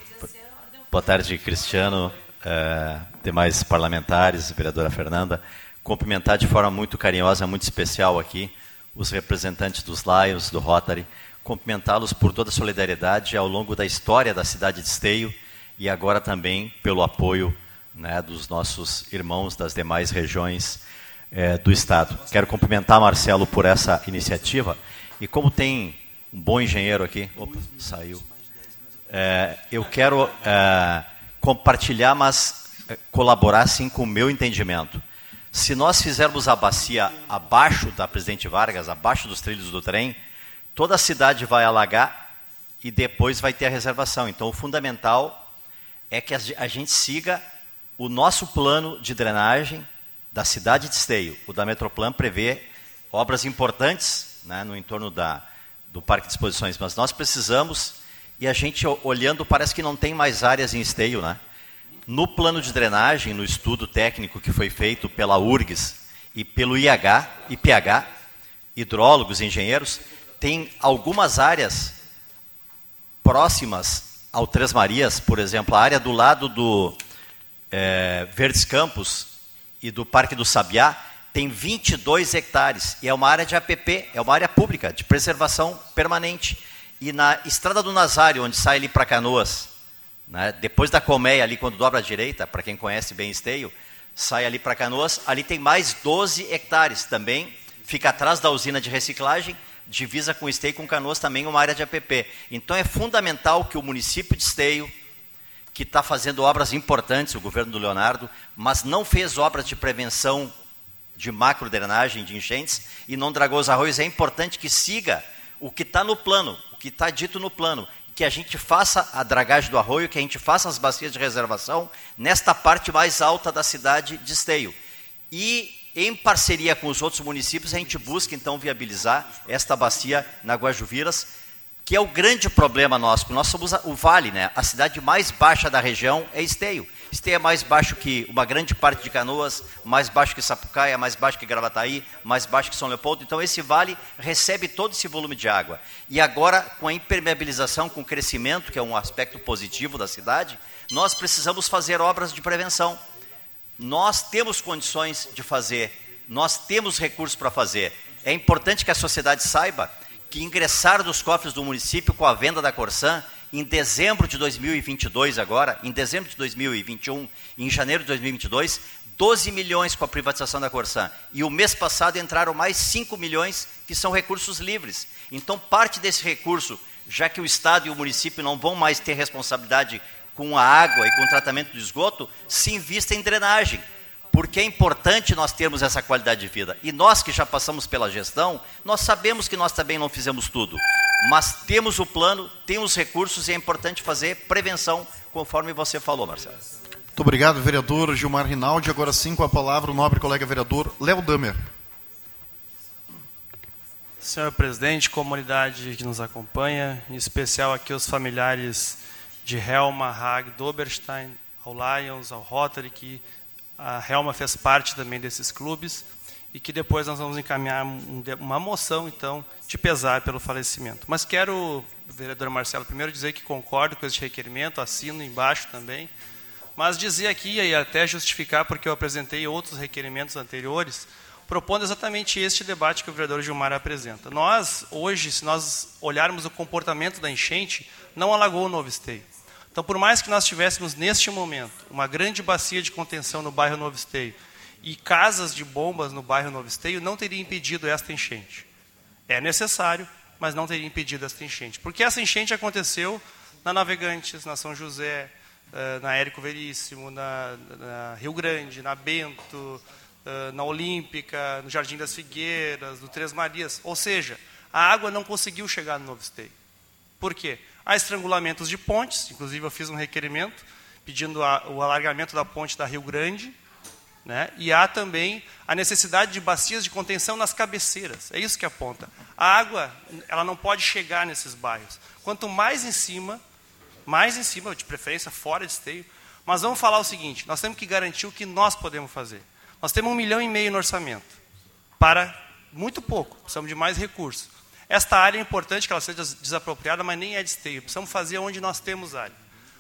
Boa tarde, Cristiano, eh, demais parlamentares, vereadora Fernanda. Cumprimentar de forma muito carinhosa, muito especial aqui, os representantes dos Lions, do Rotary, cumprimentá-los por toda a solidariedade ao longo da história da cidade de Esteio e agora também pelo apoio né, dos nossos irmãos das demais regiões é, do Estado. Quero cumprimentar Marcelo por essa iniciativa e como tem um bom engenheiro aqui, opa, saiu. É, eu quero é, compartilhar, mas é, colaborar sim com o meu entendimento. Se nós fizermos a bacia abaixo da Presidente Vargas, abaixo dos trilhos do trem, toda a cidade vai alagar e depois vai ter a reservação. Então, o fundamental é que a gente siga o nosso plano de drenagem da cidade de Esteio. O da Metroplan prevê obras importantes né, no entorno da, do Parque de Exposições, mas nós precisamos, e a gente olhando, parece que não tem mais áreas em Esteio. Né? No plano de drenagem, no estudo técnico que foi feito pela URGS e pelo IH, IPH, hidrólogos engenheiros, tem algumas áreas próximas ao Três Marias, por exemplo, a área do lado do é, Verdes Campos, e do Parque do Sabiá tem 22 hectares e é uma área de APP, é uma área pública de preservação permanente. E na Estrada do Nazário, onde sai ali para Canoas, né, depois da Colmeia, ali quando dobra à direita, para quem conhece bem Esteio, sai ali para Canoas, ali tem mais 12 hectares também, fica atrás da usina de reciclagem, divisa com Esteio com Canoas também uma área de APP. Então é fundamental que o município de Esteio, que está fazendo obras importantes, o governo do Leonardo, mas não fez obras de prevenção de macro drenagem de enchentes e não dragou os arroios. É importante que siga o que está no plano, o que está dito no plano, que a gente faça a dragagem do arroio, que a gente faça as bacias de reservação nesta parte mais alta da cidade de Esteio. E, em parceria com os outros municípios, a gente busca, então, viabilizar esta bacia na Guajuviras, que é o grande problema nosso, nós somos o Vale, né? a cidade mais baixa da região é Esteio. Esteio é mais baixo que uma grande parte de Canoas, mais baixo que Sapucaia, mais baixo que Gravataí, mais baixo que São Leopoldo. Então esse vale recebe todo esse volume de água. E agora, com a impermeabilização, com o crescimento, que é um aspecto positivo da cidade, nós precisamos fazer obras de prevenção. Nós temos condições de fazer, nós temos recursos para fazer. É importante que a sociedade saiba que ingressaram dos cofres do município com a venda da Corsan em dezembro de 2022 agora, em dezembro de 2021, em janeiro de 2022, 12 milhões com a privatização da Corsan. E o mês passado entraram mais 5 milhões, que são recursos livres. Então, parte desse recurso, já que o Estado e o município não vão mais ter responsabilidade com a água e com o tratamento do esgoto, se invista em drenagem porque é importante nós termos essa qualidade de vida. E nós que já passamos pela gestão, nós sabemos que nós também não fizemos tudo, mas temos o plano, temos recursos e é importante fazer prevenção, conforme você falou, Marcelo. Muito obrigado, vereador Gilmar Rinaldi. Agora sim, com a palavra, o nobre colega vereador Léo Damer. Senhor presidente, comunidade que nos acompanha, em especial aqui os familiares de Helma, Hag, Doberstein, ao Lions, ao Rotary, que a Helma fez parte também desses clubes e que depois nós vamos encaminhar uma moção, então, de pesar pelo falecimento. Mas quero, vereador Marcelo, primeiro dizer que concordo com esse requerimento, assino embaixo também, mas dizer aqui e até justificar, porque eu apresentei outros requerimentos anteriores, propondo exatamente este debate que o vereador Gilmar apresenta. Nós, hoje, se nós olharmos o comportamento da enchente, não alagou o Novo Esteio. Então, por mais que nós tivéssemos neste momento uma grande bacia de contenção no bairro Novo Esteio e casas de bombas no bairro Novo Esteio, não teria impedido esta enchente. É necessário, mas não teria impedido esta enchente. Porque essa enchente aconteceu na Navegantes, na São José, eh, na Érico Veríssimo, na, na Rio Grande, na Bento, eh, na Olímpica, no Jardim das Figueiras, no Três Marias. Ou seja, a água não conseguiu chegar no Novo Esteio. Por quê? Há estrangulamentos de pontes, inclusive eu fiz um requerimento pedindo a, o alargamento da ponte da Rio Grande, Né? E há também a necessidade de bacias de contenção nas cabeceiras. É isso que aponta. A água ela não pode chegar nesses bairros. Quanto mais em cima, mais em cima, de preferência fora de esteio. Mas vamos falar o seguinte: nós temos que garantir o que nós podemos fazer. Nós temos um milhão e meio no orçamento para muito pouco. Precisamos de mais recursos. Esta área é importante que ela seja desapropriada, mas nem é de esteio. Precisamos fazer onde nós temos área.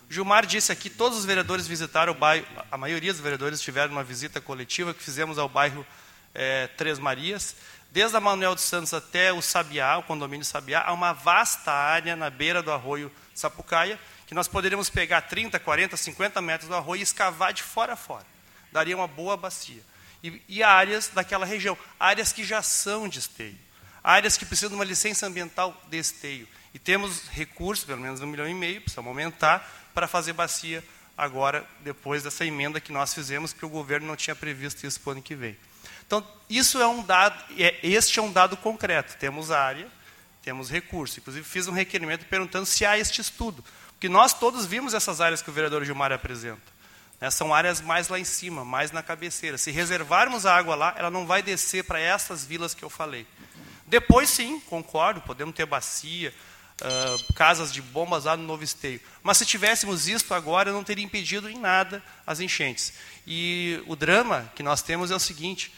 O Gilmar disse aqui, todos os vereadores visitaram o bairro, a maioria dos vereadores tiveram uma visita coletiva que fizemos ao bairro é, Três Marias. Desde a Manuel dos Santos até o Sabiá, o condomínio Sabiá, há uma vasta área na beira do arroio Sapucaia, que nós poderíamos pegar 30, 40, 50 metros do arroio e escavar de fora a fora. Daria uma boa bacia. E, e áreas daquela região, áreas que já são de esteio áreas que precisam de uma licença ambiental de esteio. E temos recursos, pelo menos um milhão e meio, precisamos aumentar, para fazer bacia agora, depois dessa emenda que nós fizemos, que o governo não tinha previsto isso para o ano que vem. Então, isso é um dado, é, este é um dado concreto. Temos área, temos recurso. Inclusive, fiz um requerimento perguntando se há este estudo. Porque nós todos vimos essas áreas que o vereador Gilmar apresenta. Né, são áreas mais lá em cima, mais na cabeceira. Se reservarmos a água lá, ela não vai descer para essas vilas que eu falei. Depois, sim, concordo, podemos ter bacia, uh, casas de bombas lá no Novo Esteio. Mas se tivéssemos isso agora, não teria impedido em nada as enchentes. E o drama que nós temos é o seguinte: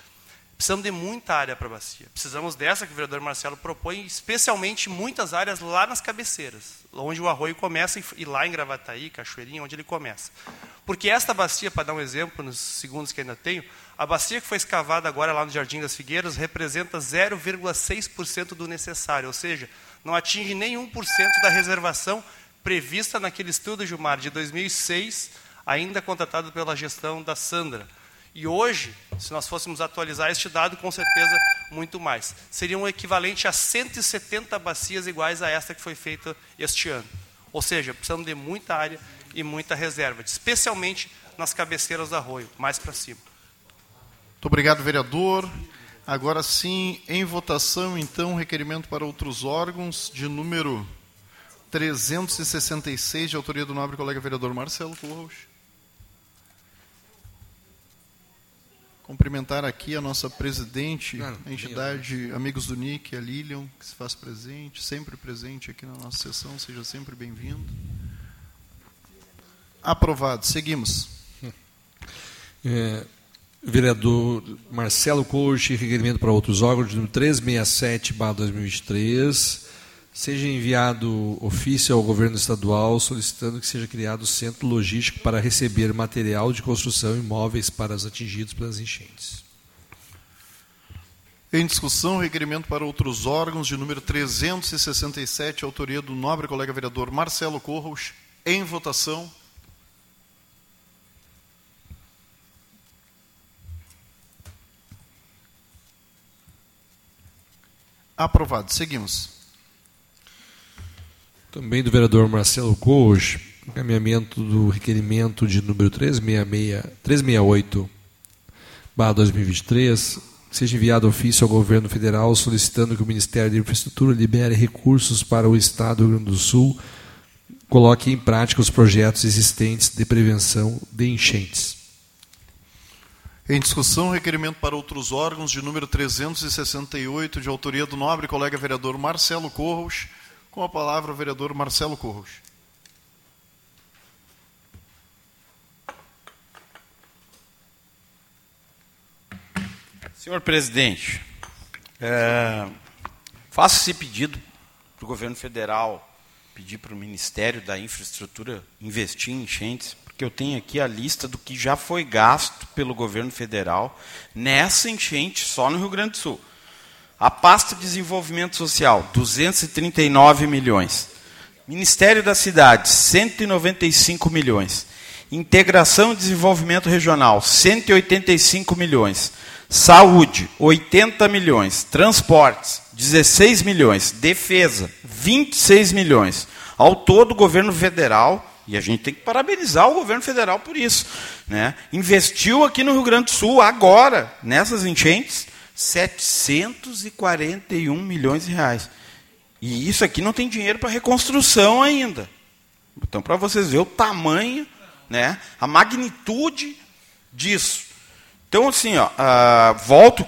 precisamos de muita área para bacia. Precisamos dessa que o vereador Marcelo propõe, especialmente muitas áreas lá nas cabeceiras, onde o arroio começa, e lá em Gravataí, Cachoeirinha, onde ele começa. Porque esta bacia, para dar um exemplo, nos segundos que ainda tenho, a bacia que foi escavada agora lá no Jardim das Figueiras representa 0,6% do necessário, ou seja, não atinge nem 1% da reservação prevista naquele estudo, Gilmar, de 2006, ainda contratado pela gestão da Sandra. E hoje, se nós fôssemos atualizar este dado, com certeza muito mais. Seria um equivalente a 170 bacias iguais a esta que foi feita este ano. Ou seja, precisamos de muita área e muita reserva, especialmente nas cabeceiras do arroio, mais para cima. Muito obrigado, vereador. Agora sim, em votação, então, requerimento para outros órgãos de número 366, de autoria do nobre colega vereador Marcelo Corros. Cumprimentar aqui a nossa presidente, não, a entidade Amigos do NIC, a Lilian, que se faz presente, sempre presente aqui na nossa sessão, seja sempre bem-vindo. Aprovado. Seguimos. *laughs* É, Vereador Marcelo Coach, requerimento para outros órgãos, número 367-2023. Seja enviado ofício ao governo estadual solicitando que seja criado centro logístico para receber material de construção e imóveis para os atingidos pelas enchentes. Em discussão, requerimento para outros órgãos de número 367, autoria do nobre colega vereador Marcelo Corros. Em votação. Aprovado. Seguimos. Também do vereador Marcelo Coach, encaminhamento do requerimento de número 366, 368, barra 2023, seja enviado ofício ao governo federal solicitando que o Ministério da Infraestrutura libere recursos para o Estado do Rio Grande do Sul, coloque em prática os projetos existentes de prevenção de enchentes. Em discussão, requerimento para outros órgãos de número 368, de autoria do nobre colega vereador Marcelo Corros. Com a palavra, o vereador Marcelo Corros. Senhor presidente, é, faço esse pedido para o governo federal, pedir para o Ministério da Infraestrutura investir em enchentes, porque eu tenho aqui a lista do que já foi gasto pelo governo federal nessa enchente só no Rio Grande do Sul. A pasta de desenvolvimento social, 239 milhões. Ministério da Cidade, 195 milhões. Integração e Desenvolvimento Regional, 185 milhões. Saúde, 80 milhões. Transportes, 16 milhões. Defesa, 26 milhões. Ao todo, o governo federal e a gente tem que parabenizar o governo federal por isso. Né? Investiu aqui no Rio Grande do Sul, agora, nessas enchentes, 741 milhões de reais. E isso aqui não tem dinheiro para reconstrução ainda. Então, para vocês verem o tamanho, né, a magnitude disso. Então, assim, ó, uh, volto,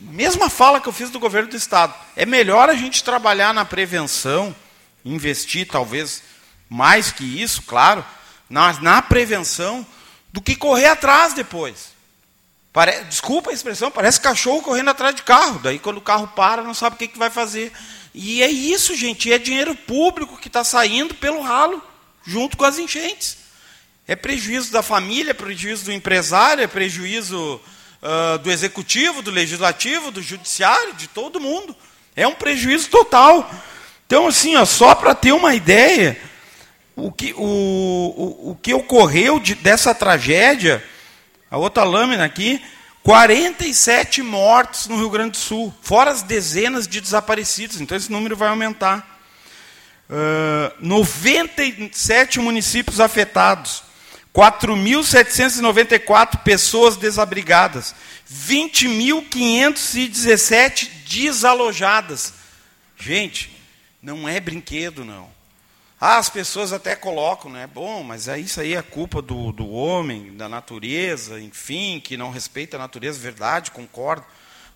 mesma fala que eu fiz do governo do Estado. É melhor a gente trabalhar na prevenção, investir talvez mais que isso, claro, na, na prevenção, do que correr atrás depois. Pare... Desculpa a expressão, parece cachorro correndo atrás de carro. Daí, quando o carro para, não sabe o que, que vai fazer. E é isso, gente. É dinheiro público que está saindo pelo ralo, junto com as enchentes. É prejuízo da família, é prejuízo do empresário, é prejuízo uh, do executivo, do legislativo, do judiciário, de todo mundo. É um prejuízo total. Então, assim, ó, só para ter uma ideia, o que, o, o, o que ocorreu de, dessa tragédia, a outra lâmina aqui, 47 mortos no Rio Grande do Sul, fora as dezenas de desaparecidos. Então, esse número vai aumentar. Uh, 97 municípios afetados. 4.794 pessoas desabrigadas, 20.517 desalojadas. Gente, não é brinquedo, não. Ah, as pessoas até colocam, né? Bom, mas é isso aí é culpa do, do homem, da natureza, enfim, que não respeita a natureza, verdade, concordo.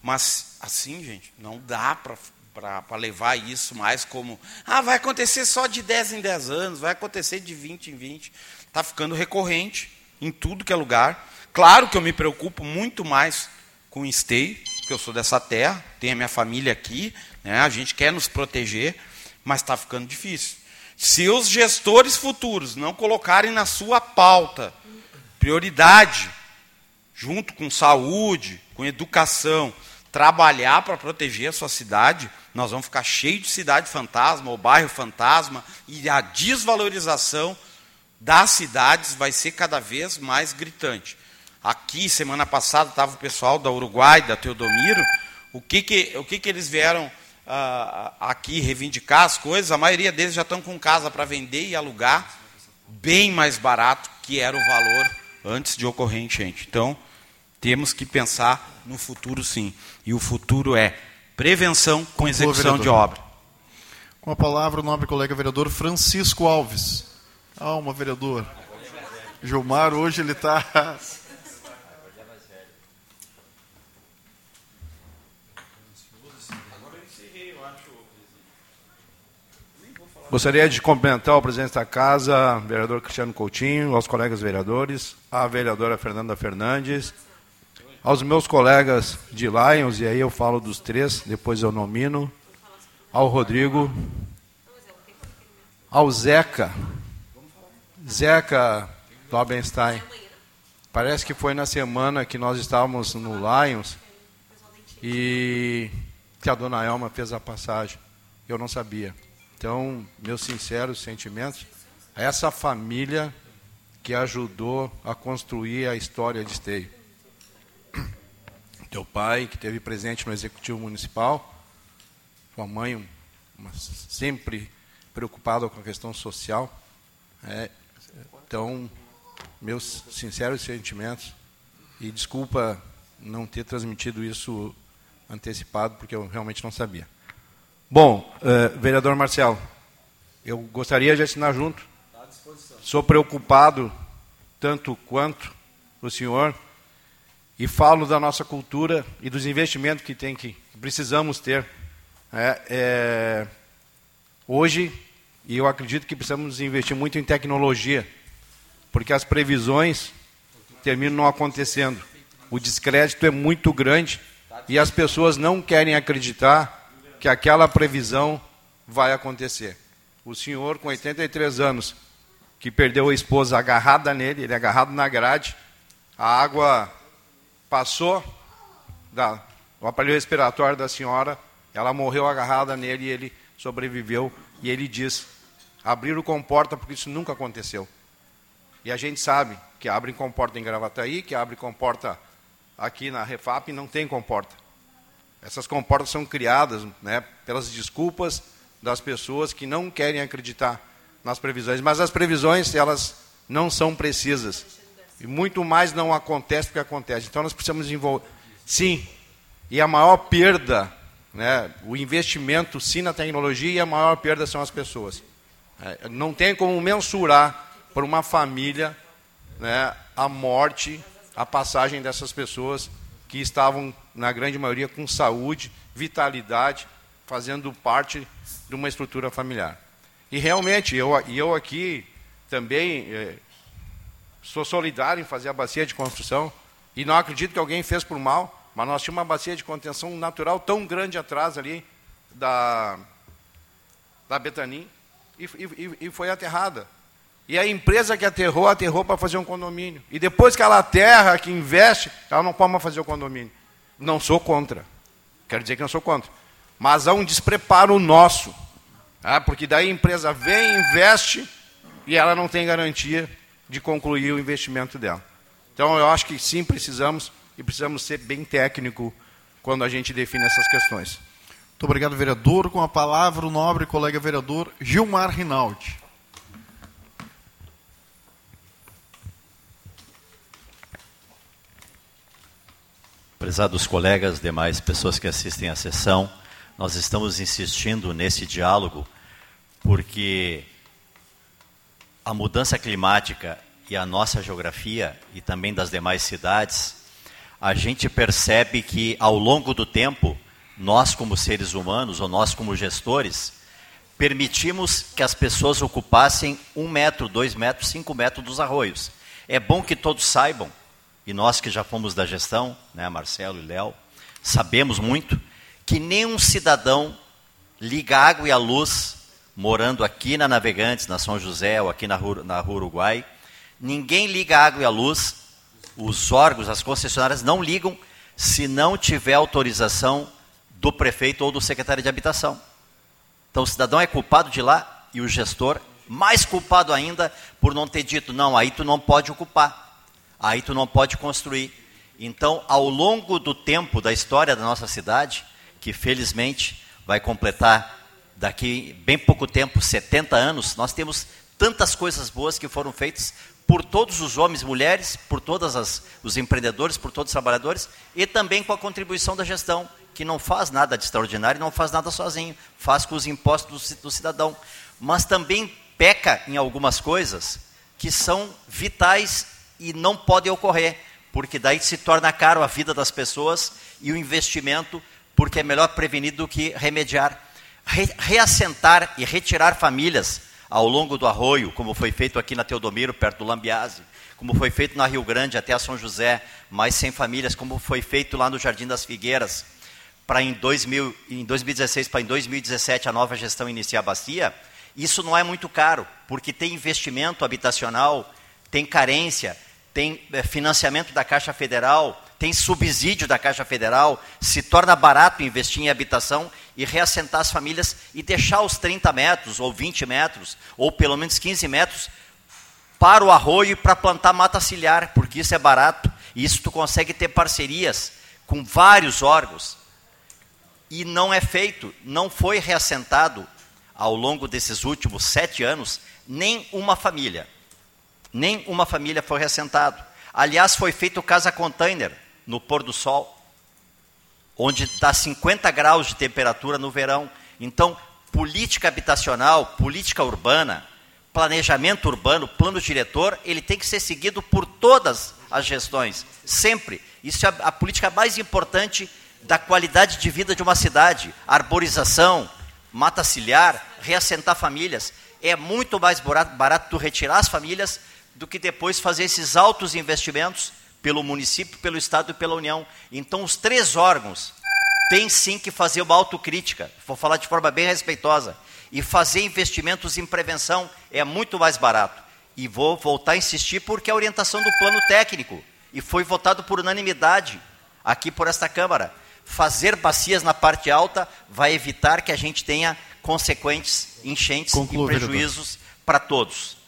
Mas assim, gente, não dá para levar isso mais como, ah, vai acontecer só de 10 em 10 anos, vai acontecer de 20 em 20 está ficando recorrente em tudo que é lugar. Claro que eu me preocupo muito mais com o esteio, porque eu sou dessa terra, tenho a minha família aqui, né, a gente quer nos proteger, mas está ficando difícil. Se os gestores futuros não colocarem na sua pauta prioridade, junto com saúde, com educação, trabalhar para proteger a sua cidade, nós vamos ficar cheio de cidade fantasma ou bairro fantasma e a desvalorização das cidades vai ser cada vez mais gritante. Aqui, semana passada, estava o pessoal da Uruguai, da Teodomiro. O que, que, o que, que eles vieram uh, aqui reivindicar as coisas? A maioria deles já estão com casa para vender e alugar bem mais barato que era o valor antes de ocorrer enchente. Então, temos que pensar no futuro sim. E o futuro é prevenção com execução de obra. Com a palavra, o nobre colega vereador Francisco Alves. Calma, vereador. Gilmar, hoje ele está. Gostaria de cumprimentar o presidente da casa, vereador Cristiano Coutinho, aos colegas vereadores, a vereadora Fernanda Fernandes, aos meus colegas de Lions, e aí eu falo dos três, depois eu nomino, ao Rodrigo, ao Zeca, Zeca Lobenstein, parece que foi na semana que nós estávamos no Lions e que a dona Elma fez a passagem. Eu não sabia. Então, meus sinceros sentimentos a essa família que ajudou a construir a história de Esteio. Teu pai, que esteve presente no Executivo Municipal, tua mãe, uma, sempre preocupada com a questão social, é, então, meus sinceros sentimentos e desculpa não ter transmitido isso antecipado, porque eu realmente não sabia. Bom, uh, vereador Marcelo, eu gostaria de assinar junto. Sou preocupado tanto quanto o senhor e falo da nossa cultura e dos investimentos que tem que precisamos ter. É, é, hoje, e eu acredito que precisamos investir muito em tecnologia porque as previsões terminam não acontecendo. O descrédito é muito grande e as pessoas não querem acreditar que aquela previsão vai acontecer. O senhor, com 83 anos, que perdeu a esposa agarrada nele, ele agarrado na grade, a água passou da, o aparelho respiratório da senhora, ela morreu agarrada nele e ele sobreviveu. E ele diz: abrir o comporta porque isso nunca aconteceu. E a gente sabe que abre comporta em Gravataí, que abre comporta aqui na Refap não tem comporta. Essas comportas são criadas né, pelas desculpas das pessoas que não querem acreditar nas previsões. Mas as previsões, elas não são precisas. E muito mais não acontece do que acontece. Então nós precisamos desenvolver. Sim, e a maior perda, né, o investimento sim na tecnologia e a maior perda são as pessoas. É, não tem como mensurar para uma família né, a morte a passagem dessas pessoas que estavam, na grande maioria, com saúde, vitalidade, fazendo parte de uma estrutura familiar. E realmente, eu, eu aqui também é, sou solidário em fazer a bacia de construção, e não acredito que alguém fez por mal, mas nós tínhamos uma bacia de contenção natural tão grande atrás ali da, da Betanim, e, e, e foi aterrada. E a empresa que aterrou, aterrou para fazer um condomínio. E depois que ela aterra, que investe, ela não pode mais fazer o condomínio. Não sou contra. Quero dizer que não sou contra. Mas há um despreparo nosso. Ah, porque daí a empresa vem, investe e ela não tem garantia de concluir o investimento dela. Então eu acho que sim, precisamos e precisamos ser bem técnico quando a gente define essas questões. Muito obrigado, vereador. Com a palavra, o nobre colega vereador Gilmar Rinaldi. Prezados colegas, demais pessoas que assistem à sessão, nós estamos insistindo nesse diálogo porque a mudança climática e a nossa geografia e também das demais cidades, a gente percebe que ao longo do tempo, nós como seres humanos ou nós como gestores, permitimos que as pessoas ocupassem um metro, dois metros, cinco metros dos arroios. É bom que todos saibam e nós que já fomos da gestão, né, Marcelo e Léo, sabemos muito que nenhum cidadão liga água e a luz morando aqui na Navegantes, na São José ou aqui na rua, na rua Uruguai. Ninguém liga água e a luz, os órgãos, as concessionárias não ligam se não tiver autorização do prefeito ou do secretário de habitação. Então o cidadão é culpado de lá e o gestor mais culpado ainda por não ter dito, não, aí tu não pode ocupar aí tu não pode construir. Então, ao longo do tempo da história da nossa cidade, que felizmente vai completar daqui bem pouco tempo, 70 anos, nós temos tantas coisas boas que foram feitas por todos os homens e mulheres, por todos os empreendedores, por todos os trabalhadores, e também com a contribuição da gestão, que não faz nada de extraordinário, não faz nada sozinho, faz com os impostos do cidadão, mas também peca em algumas coisas que são vitais e não podem ocorrer, porque daí se torna caro a vida das pessoas e o investimento, porque é melhor prevenir do que remediar. Re reassentar e retirar famílias ao longo do arroio, como foi feito aqui na Teodomiro, perto do Lambiase, como foi feito na Rio Grande até a São José, mais 100 famílias, como foi feito lá no Jardim das Figueiras, para em, 2000, em 2016 para em 2017 a nova gestão iniciar a bacia, isso não é muito caro, porque tem investimento habitacional, tem carência, tem é, financiamento da Caixa Federal, tem subsídio da Caixa Federal, se torna barato investir em habitação e reassentar as famílias e deixar os 30 metros, ou 20 metros, ou pelo menos 15 metros, para o arroio e para plantar mata ciliar, porque isso é barato, e isso tu consegue ter parcerias com vários órgãos. E não é feito, não foi reassentado ao longo desses últimos sete anos nem uma família. Nem uma família foi reassentada. Aliás, foi feito casa container no pôr do sol, onde dá 50 graus de temperatura no verão. Então, política habitacional, política urbana, planejamento urbano, plano diretor, ele tem que ser seguido por todas as gestões, sempre. Isso é a, política mais importante da qualidade de vida de uma cidade. Arborização, mata ciliar, reassentar famílias. É muito mais barato, barato tu retirar as famílias do que depois fazer esses altos investimentos pelo município, pelo Estado e pela União. Então, os três órgãos têm sim que fazer uma autocrítica, vou falar de forma bem respeitosa, e fazer investimentos em prevenção é muito mais barato. E vou voltar a insistir porque é a orientação do plano técnico, e foi votado por unanimidade aqui por esta Câmara. Fazer bacias na parte alta vai evitar que a gente tenha consequentes enchentes e prejuízos para todos.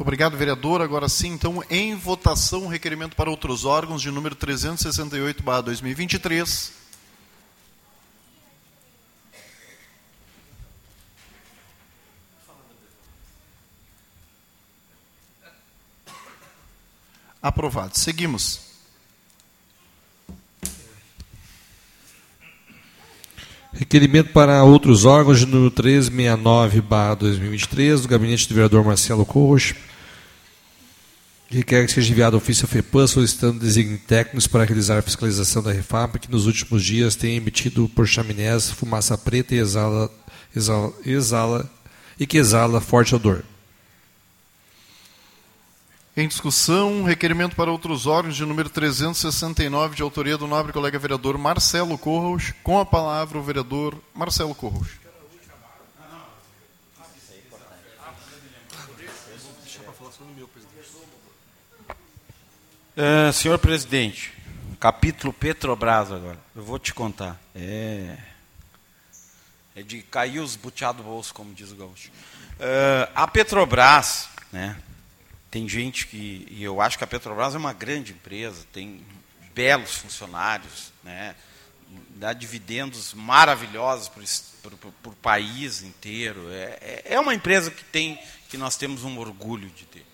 Muito obrigado, vereador. Agora sim, então, em votação, requerimento para outros órgãos de número 368, 2023. Aprovado. Seguimos. Requerimento para outros órgãos de número 369, 2023, do gabinete do vereador Marcelo Corros Requer que seja enviado ofício à FEPAM solicitando designe técnicos para realizar a fiscalização da Refap, que nos últimos dias tem emitido por chaminés fumaça preta e exala, exala, exala e que exala forte odor. Em discussão, requerimento para outros órgãos de número 369, de autoria do nobre colega vereador Marcelo Corros. Com a palavra, o vereador Marcelo Corros. Uh, senhor presidente, capítulo Petrobras agora. Eu vou te contar. É, é de cair os buteados do bolso, como diz o gaúcho. Uh, a Petrobras, né, tem gente que. E eu acho que a Petrobras é uma grande empresa, tem belos funcionários, né, dá dividendos maravilhosos para o país inteiro. É, é, é uma empresa que, tem, que nós temos um orgulho de ter.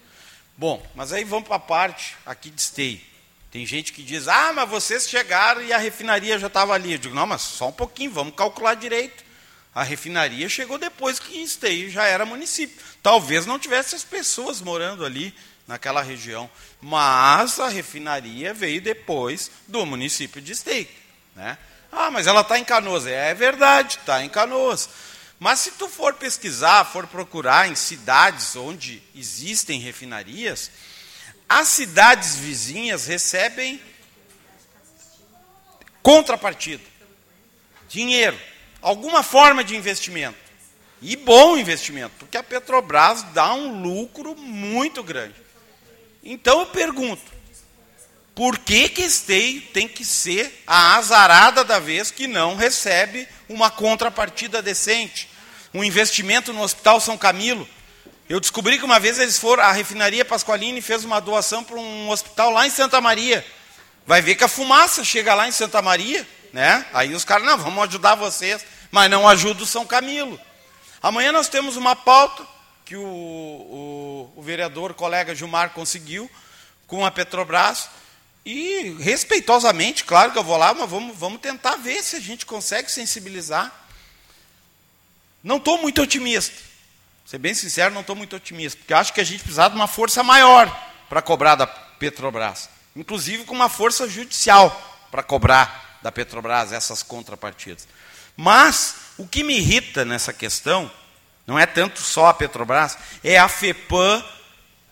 Bom, mas aí vamos para a parte aqui de Stay. Tem gente que diz, ah, mas vocês chegaram e a refinaria já estava ali. Eu digo, não, mas só um pouquinho, vamos calcular direito. A refinaria chegou depois que Esteio já era município. Talvez não tivesse as pessoas morando ali naquela região, mas a refinaria veio depois do município de Esteio. Né? Ah, mas ela está em Canoas. É verdade, está em Canoas. Mas se tu for pesquisar, for procurar em cidades onde existem refinarias, as cidades vizinhas recebem contrapartida, dinheiro, alguma forma de investimento. E bom investimento, porque a Petrobras dá um lucro muito grande. Então eu pergunto, por que que Esteio tem que ser a azarada da vez que não recebe uma contrapartida decente? Um investimento no Hospital São Camilo. Eu descobri que uma vez eles foram, a refinaria Pasqualini fez uma doação para um hospital lá em Santa Maria. Vai ver que a fumaça chega lá em Santa Maria, né? Aí os caras, não, vamos ajudar vocês, mas não ajuda o São Camilo. Amanhã nós temos uma pauta que o, o, o vereador, colega Gilmar, conseguiu com a Petrobras e respeitosamente, claro que eu vou lá, mas vamos, vamos tentar ver se a gente consegue sensibilizar. Não estou muito otimista. Ser bem sincero, não estou muito otimista, porque acho que a gente precisa de uma força maior para cobrar da Petrobras, inclusive com uma força judicial para cobrar da Petrobras essas contrapartidas. Mas o que me irrita nessa questão não é tanto só a Petrobras, é a FEPAM,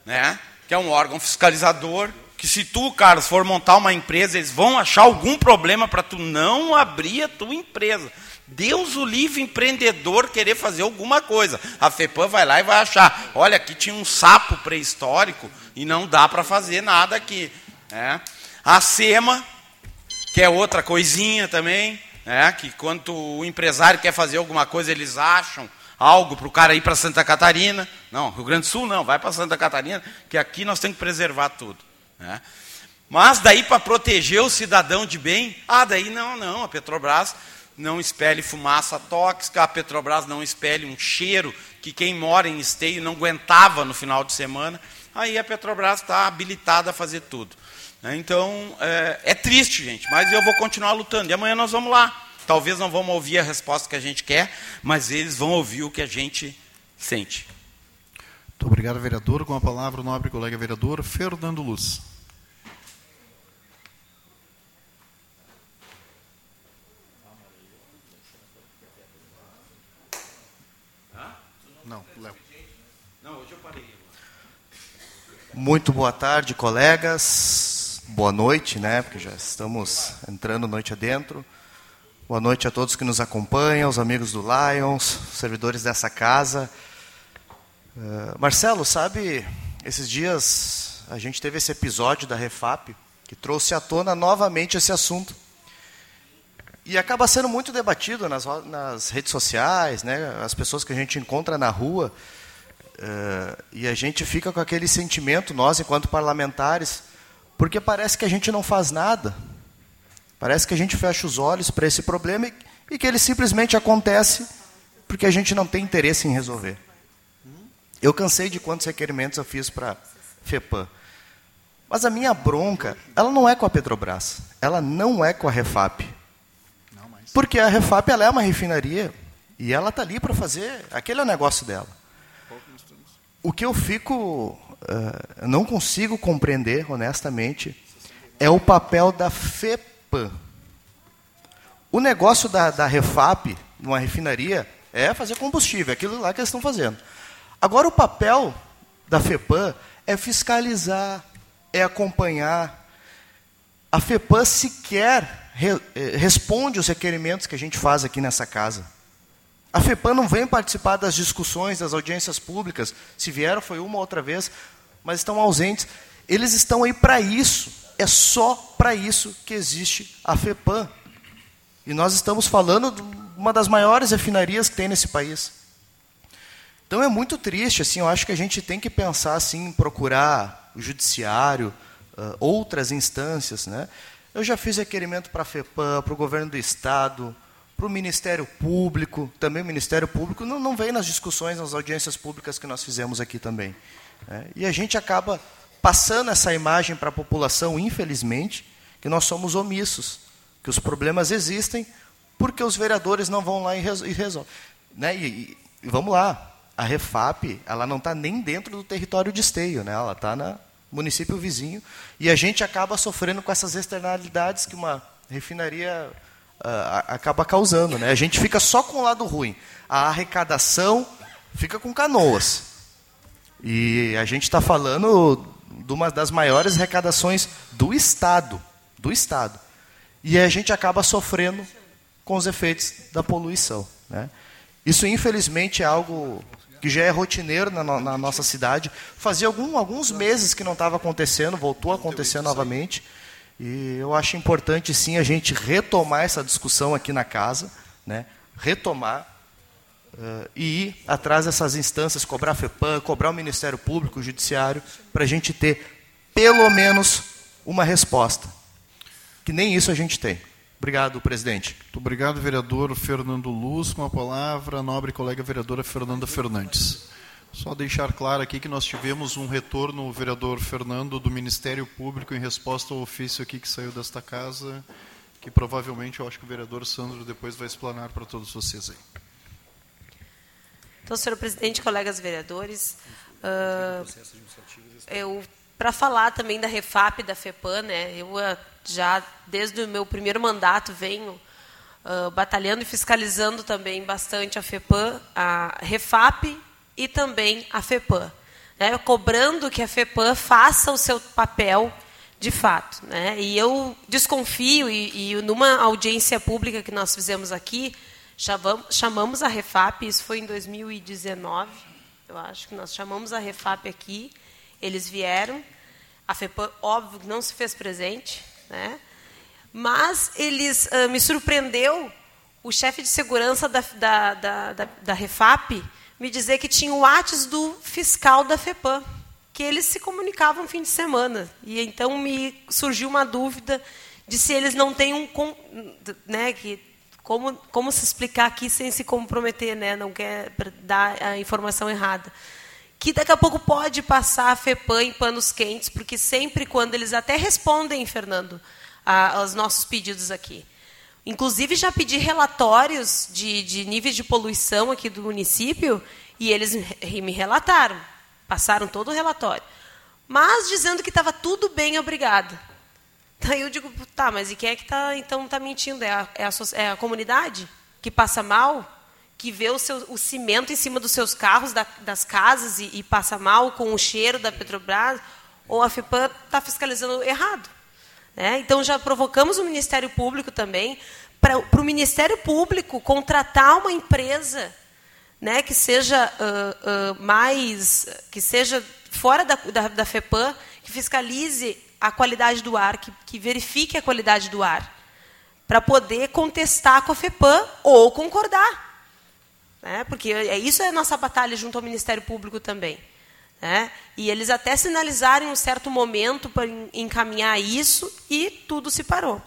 né, que é um órgão fiscalizador que se tu, Carlos, for montar uma empresa, eles vão achar algum problema para tu não abrir a tua empresa. Deus o livre empreendedor querer fazer alguma coisa. A FEPAM vai lá e vai achar, olha, aqui tinha um sapo pré-histórico e não dá para fazer nada aqui. Né? A SEMA, que é outra coisinha também, né? que quando o empresário quer fazer alguma coisa, eles acham algo para o cara ir para Santa Catarina. Não, Rio Grande do Sul não, vai para Santa Catarina, que aqui nós temos que preservar tudo. Né? Mas daí para proteger o cidadão de bem, ah, daí não, não, a Petrobras não espelhe fumaça tóxica, a Petrobras não espelhe um cheiro que quem mora em esteio não aguentava no final de semana, aí a Petrobras está habilitada a fazer tudo. Né? Então, é, é, triste, gente, mas eu vou continuar lutando. E amanhã nós vamos lá. Talvez não vamos ouvir a resposta que a gente quer, mas eles vão ouvir o que a gente sente. Muito obrigado, vereador. Com a palavra, o nobre colega vereador Fernando Luz. Muito boa tarde, colegas. Boa noite, né? Porque já estamos entrando noite adentro. Boa noite a todos que nos acompanham, os amigos do Lions, servidores dessa casa. Uh, Marcelo, sabe, esses dias a gente teve esse episódio da Refap que trouxe à tona novamente esse assunto. E acaba sendo muito debatido nas, nas redes sociais, né? As pessoas que a gente encontra na rua Uh, e a gente fica com aquele sentimento, nós, enquanto parlamentares, porque parece que a gente não faz nada. Parece que a gente fecha os olhos para esse problema e, e, que ele simplesmente acontece porque a gente não tem interesse em resolver. Eu cansei de quantos requerimentos eu fiz para a FEPAM. Mas a minha bronca, ela não é com a Petrobras, ela não é com a Refap. Porque a Refap ela é uma refinaria e ela está ali para fazer aquele negócio dela. O que eu fico uh, não consigo compreender, honestamente, é o papel da FEPAM. O negócio da, da Refap, numa refinaria, é fazer combustível, é aquilo lá que eles estão fazendo. Agora, o papel da FEPAM é fiscalizar, é acompanhar. A FEPAM sequer re, eh, responde os requerimentos que a gente faz aqui nessa casa. A FEPAM não vem participar das discussões, das audiências públicas. Se vieram, foi uma ou outra vez, mas estão ausentes. Eles estão aí para isso. É só para isso que existe a FEPAM. E nós estamos falando de uma das maiores refinarias que tem nesse país. Então é muito triste, assim, eu acho que a gente tem que pensar assim, em procurar o judiciário, uh, outras instâncias. Né? Eu já fiz requerimento para a FEPAM, para o governo do Estado, para o Ministério Público, também o Ministério Público não, não vem nas discussões, nas audiências públicas que nós fizemos aqui também. É, e a gente acaba passando essa imagem para a população, infelizmente, que nós somos omissos, que os problemas existem porque os vereadores não vão lá e, resolvem. Né? E, e, e, vamos lá, a Refap ela não está nem dentro do território de esteio, né? ela está no município vizinho, e a gente acaba sofrendo com essas externalidades que uma refinaria uh, acaba causando. Né? A gente fica só com o lado ruim. A arrecadação fica com canoas. E a gente está falando de uma das maiores arrecadações do Estado. Do Estado. E a gente acaba sofrendo com os efeitos da poluição. Né? Isso, infelizmente, é algo que já é rotineiro na, na nossa cidade. Fazia algum, alguns meses que não estava acontecendo, voltou a acontecer novamente. E eu acho importante, sim, a gente retomar essa discussão aqui na casa, né? retomar uh, e ir atrás dessas instâncias, cobrar a FEPAM, cobrar o Ministério Público, o Judiciário, para a gente ter, pelo menos, uma resposta. Que nem isso a gente tem. Obrigado, presidente. Muito obrigado, vereador Fernando Luz. Com a palavra, a nobre colega vereadora Fernanda Fernandes. Só deixar claro aqui que nós tivemos um retorno, o vereador Fernando, do Ministério Público, em resposta ao ofício aqui que saiu desta casa, que provavelmente eu acho que o vereador Sandro depois vai explanar para todos vocês aí. Então, senhor presidente, colegas vereadores, uh, eu para falar também da Refap da FEPAM, né, eu uh, já desde o meu primeiro mandato venho uh, batalhando e fiscalizando também bastante a FEPAM, a Refap e também a FEPAM, né, cobrando que a FEPAM faça o seu papel de fato. Né? E eu desconfio, e, e numa audiência pública que nós fizemos aqui, chamamos, a Refap, isso foi em 2019, eu acho que nós chamamos a Refap aqui, eles vieram, a FEPAM, óbvio, não se fez presente, né? mas eles uh, me surpreendeu o chefe de segurança da, da, da, da, da Refap me dizer que tinha o WhatsApp do fiscal da FEPAM, que eles se comunicavam fim de semana. E então me surgiu uma dúvida de se eles não têm um. Né, que, como, como se explicar aqui sem se comprometer, né, não quer dar a informação errada. Que daqui a pouco pode passar a FEPAM em panos quentes, porque sempre quando eles até respondem, Fernando, aos nossos pedidos aqui. Inclusive, já pedi relatórios de, de níveis de poluição aqui do município e eles me relataram, passaram todo o relatório. Mas dizendo que estava tudo bem, obrigada. Daí eu digo, tá, mas e quem é que está então tá mentindo? É a, é, a, é a, comunidade que passa mal, que vê o, seu, o cimento em cima dos seus carros, da, das casas e, e, passa mal com o cheiro da Petrobras? Ou a FIPAM está fiscalizando errado? Né? Então, já provocamos o Ministério Público também para o Ministério Público contratar uma empresa né, que seja uh, uh, mais, que seja fora da, da, da, FEPAM, que fiscalize a qualidade do ar, que, que verifique a qualidade do ar, para poder contestar com a FEPAM ou concordar. Né, porque é, isso é a nossa batalha junto ao Ministério Público também. Né? E eles até sinalizaram um certo momento para encaminhar isso e tudo se parou.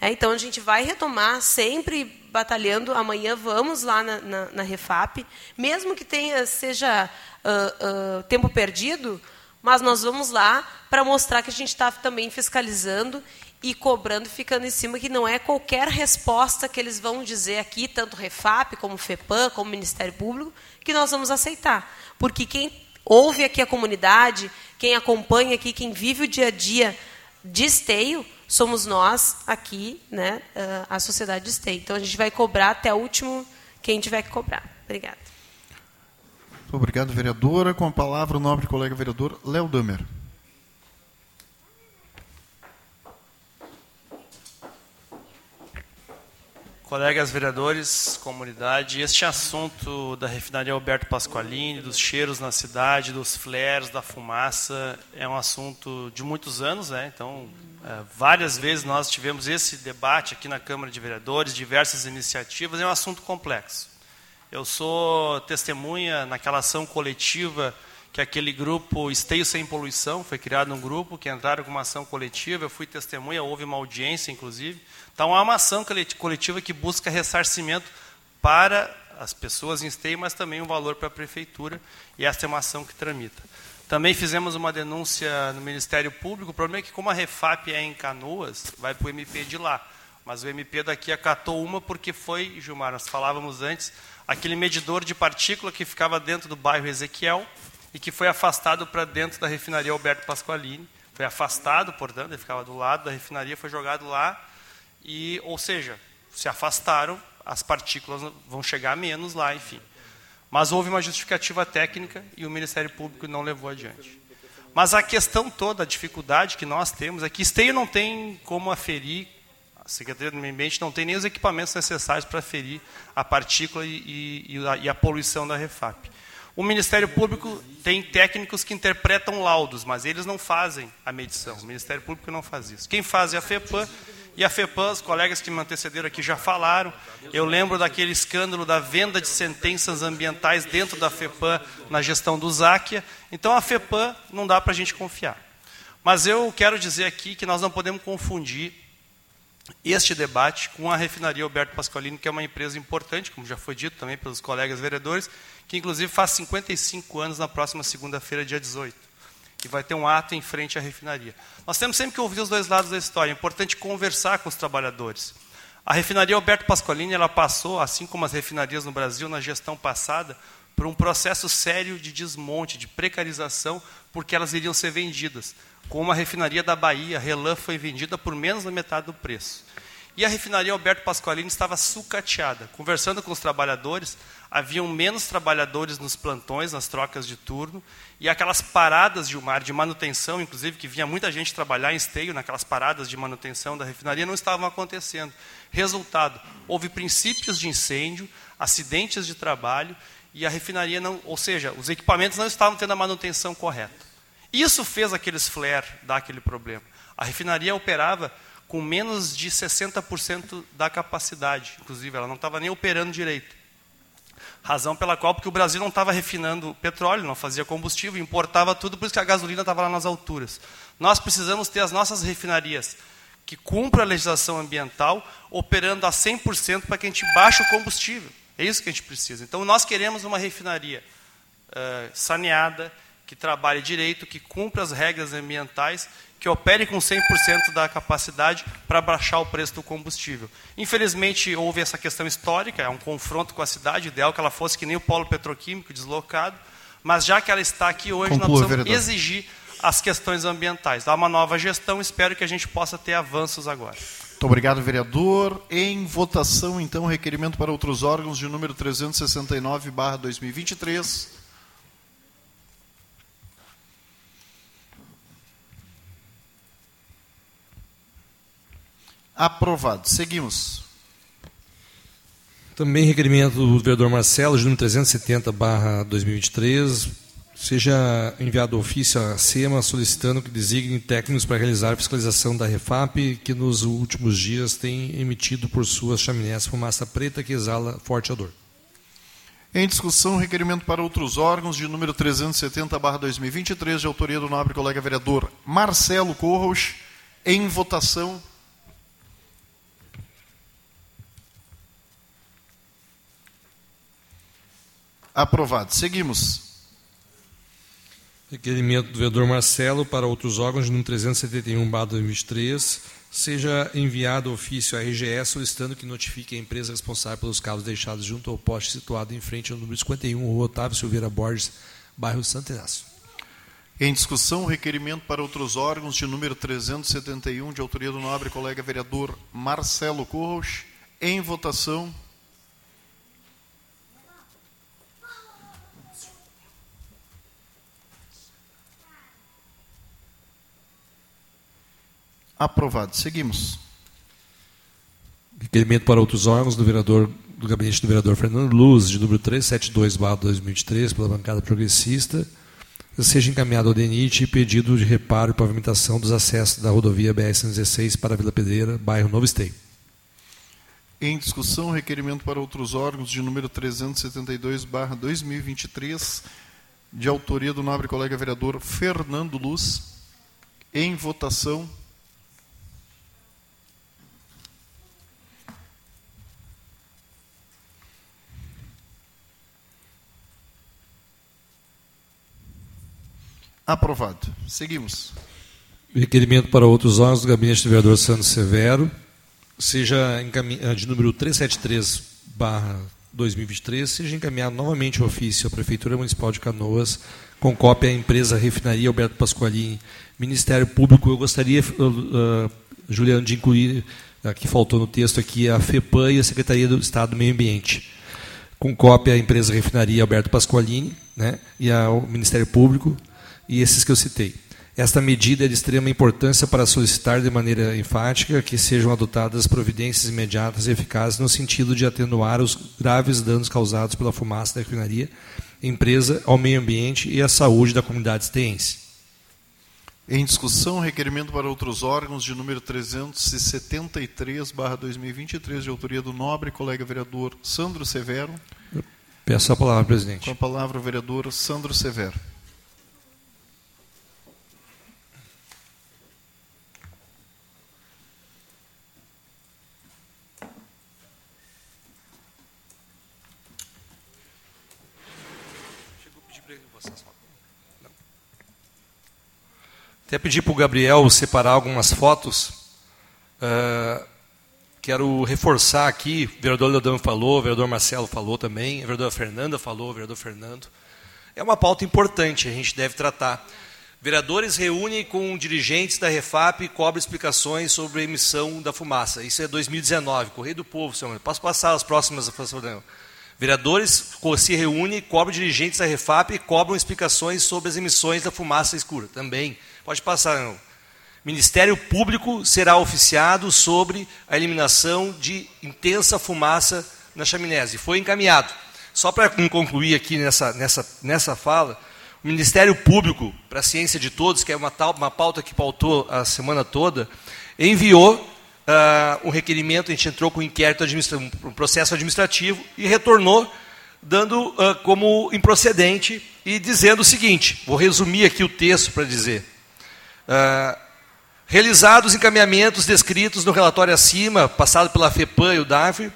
É, então a gente vai retomar sempre batalhando. Amanhã vamos lá na, na, na Refap, mesmo que tenha seja uh, uh, tempo perdido, mas nós vamos lá para mostrar que a gente está também fiscalizando e cobrando, ficando em cima que não é qualquer resposta que eles vão dizer aqui, tanto Refap como FEPAM, como Ministério Público, que nós vamos aceitar, porque quem ouve aqui a comunidade, quem acompanha aqui, quem vive o dia a dia de esteio, somos nós aqui, né, uh, a sociedade de esteio. Então a gente vai cobrar até o último quem tiver que cobrar. Obrigada. Obrigado, vereadora. Com a palavra o nobre colega vereador Léo Damer. Colegas vereadores, comunidade, este assunto da refinaria Alberto Pasqualini, dos cheiros na cidade, dos flares, da fumaça, é um assunto de muitos anos, né? Então, é, várias vezes nós tivemos esse debate aqui na Câmara de Vereadores, diversas iniciativas, é um assunto complexo. Eu sou testemunha naquela ação coletiva que aquele grupo Esteio Sem Poluição, foi criado um grupo que entraram com uma ação coletiva, eu fui testemunha, houve uma audiência, inclusive. Então, há uma ação coletiva que busca ressarcimento para as pessoas em Esteio, mas também um valor para a Prefeitura, e essa é uma ação que tramita. Também fizemos uma denúncia no Ministério Público, o problema é que como a Refap é em Canoas, vai para o MP de lá. Mas o MP daqui acatou uma porque foi, Gilmar, nós falávamos antes, aquele medidor de partícula que ficava dentro do bairro Ezequiel, e que foi afastado para dentro da refinaria Alberto Pasqualini. Foi afastado, portanto, ele ficava do lado da refinaria, foi jogado lá, e, ou seja, se afastaram, as partículas vão chegar menos lá, enfim. Mas houve uma justificativa técnica e o Ministério Público não levou adiante. Mas a questão toda, a dificuldade que nós temos é que Esteio não tem como aferir, a Secretaria do Meio Ambiente não tem nem os equipamentos necessários para aferir a partícula e, e, a, e a poluição da Refap. O Ministério Público tem técnicos que interpretam laudos, mas eles não fazem a medição. O Ministério Público não faz isso. Quem faz é a FEPAM, e a FEPAM, os colegas que me antecederam aqui já falaram. Eu lembro daquele escândalo da venda de sentenças ambientais dentro da FEPAM na gestão do Záquia. Então a FEPAM não dá para a gente confiar. Mas eu quero dizer aqui que nós não podemos confundir este debate com a refinaria Alberto Pasqualini, que é uma empresa importante, como já foi dito também pelos colegas vereadores, que inclusive faz 55 anos na próxima segunda-feira, dia 18. E vai ter um ato em frente à refinaria. Nós temos sempre que ouvir os dois lados da história. É importante conversar com os trabalhadores. A refinaria Alberto Pasqualini ela passou, assim como as refinarias no Brasil, na gestão passada, por um processo sério de desmonte, de precarização, porque elas iriam ser vendidas. Como a refinaria da Bahia, Relan, foi vendida por menos da metade do preço. E a refinaria Alberto Pasqualini estava sucateada. Conversando com os trabalhadores, haviam menos trabalhadores nos plantões, nas trocas de turno, e aquelas paradas de mar de manutenção, inclusive, que vinha muita gente trabalhar em esteio, naquelas paradas de manutenção da refinaria, não estavam acontecendo. Resultado, houve princípios de incêndio, acidentes de trabalho, e a refinaria não, ou seja, os equipamentos não estavam tendo a manutenção correta. Isso fez aqueles flare dar aquele problema. A refinaria operava com menos de 60% da capacidade, inclusive, ela não estava nem operando direito. Razão pela qual, porque o Brasil não estava refinando petróleo, não fazia combustível, importava tudo, por isso que a gasolina estava lá nas alturas. Nós precisamos ter as nossas refinarias que cumpram a legislação ambiental, operando a 100% para que a gente baixe o combustível. É isso que a gente precisa. Então, nós queremos uma refinaria uh, saneada, que trabalhe direito, que cumpra as regras ambientais, que opere com 100% da capacidade para baixar o preço do combustível. Infelizmente, houve essa questão histórica, é um confronto com a cidade, ideal que ela fosse que nem o polo petroquímico deslocado, mas já que ela está aqui hoje, Conclua, nós precisamos vereador. exigir as questões ambientais. Dá uma nova gestão, espero que a gente possa ter avanços agora. Muito obrigado, vereador. Em votação, então, requerimento para outros órgãos de número 369, barra 2023. Aprovado. Seguimos. Também requerimento do vereador Marcelo, de número 370, barra 2023, seja enviado ofício à SEMA solicitando que designe técnicos para realizar a fiscalização da Refap, que nos últimos dias tem emitido por suas chaminés fumaça preta que exala forte odor. Em discussão, requerimento para outros órgãos de número 370, barra 2023, de autoria do nobre colega vereador Marcelo Corros. Em votação. Aprovado. Seguimos. Requerimento do vereador Marcelo para outros órgãos, número 371, 2023, seja enviado ofício à RGE solicitando que notifique a empresa responsável pelos cabos deixados junto ao poste situado em frente ao número 51, Rua Otávio Silveira Borges, bairro Santo Inácio. Em discussão, requerimento para outros órgãos de número 371, de autoria do nobre colega vereador Marcelo Corros. Em votação. Aprovado. Seguimos. Requerimento para outros órgãos do vereador do gabinete do vereador Fernando Luz, de número 372/2023, pela bancada progressista, seja encaminhado ao DENIT pedido de reparo e pavimentação dos acessos da rodovia BR-116 para Vila Pedreira, bairro Novo Esteio. Em discussão, requerimento para outros órgãos de número 372/2023, de autoria do nobre colega vereador Fernando Luz. Em votação. Aprovado. Seguimos. Requerimento para outros órgãos do gabinete do vereador Santos Severo, seja eh, de número 373 2023, seja encaminhado novamente o ofício à Prefeitura Municipal de Canoas, com cópia à empresa Refinaria Alberto Pasqualini, Ministério Público. Eu gostaria, uh, Juliano, de incluir, uh, que faltou no texto aqui, a FEPAM e a Secretaria do Estado do Meio Ambiente. Com cópia à empresa Refinaria Alberto Pasqualini né, e ao Ministério Público, e esses que eu citei. Esta medida é de extrema importância para solicitar de maneira enfática que sejam adotadas providências imediatas e eficazes no sentido de atenuar os graves danos causados pela fumaça da refinaria, empresa, ao meio ambiente e à saúde da comunidade esteense. Em discussão, requerimento para outros órgãos de número 373/2023 de autoria do nobre colega vereador Sandro Severo. Peço a palavra, presidente. Com a palavra o vereador Sandro Severo. Até pedir para o Gabriel separar algumas fotos. Uh, quero reforçar aqui, o vereador Leodão falou, o vereador Marcelo falou também, a vereadora Fernanda falou, o vereador Fernando. É uma pauta importante, a gente deve tratar. Vereadores reúnem com dirigentes da Refap e cobram explicações sobre a emissão da fumaça. Isso é 2019, Correio do Povo, senhor. Posso passar as próximas, Vereadores se reúnem, cobram dirigentes da Refap e cobram explicações sobre as emissões da fumaça escura. Também Pode passar, não. Ministério Público será oficiado sobre a eliminação de intensa fumaça na chaminés. E foi encaminhado. Só para concluir aqui nessa, nessa, nessa fala, o Ministério Público, para a Ciência de Todos, que é uma, tal, uma pauta que pautou a semana toda, enviou uh, um requerimento, a gente entrou com um inquérito, um processo administrativo e retornou dando uh, como improcedente e dizendo o seguinte, vou resumir aqui o texto para dizer. Uh, realizados encaminhamentos descritos no relatório acima, passado pela FEPAM e o DAF, uh,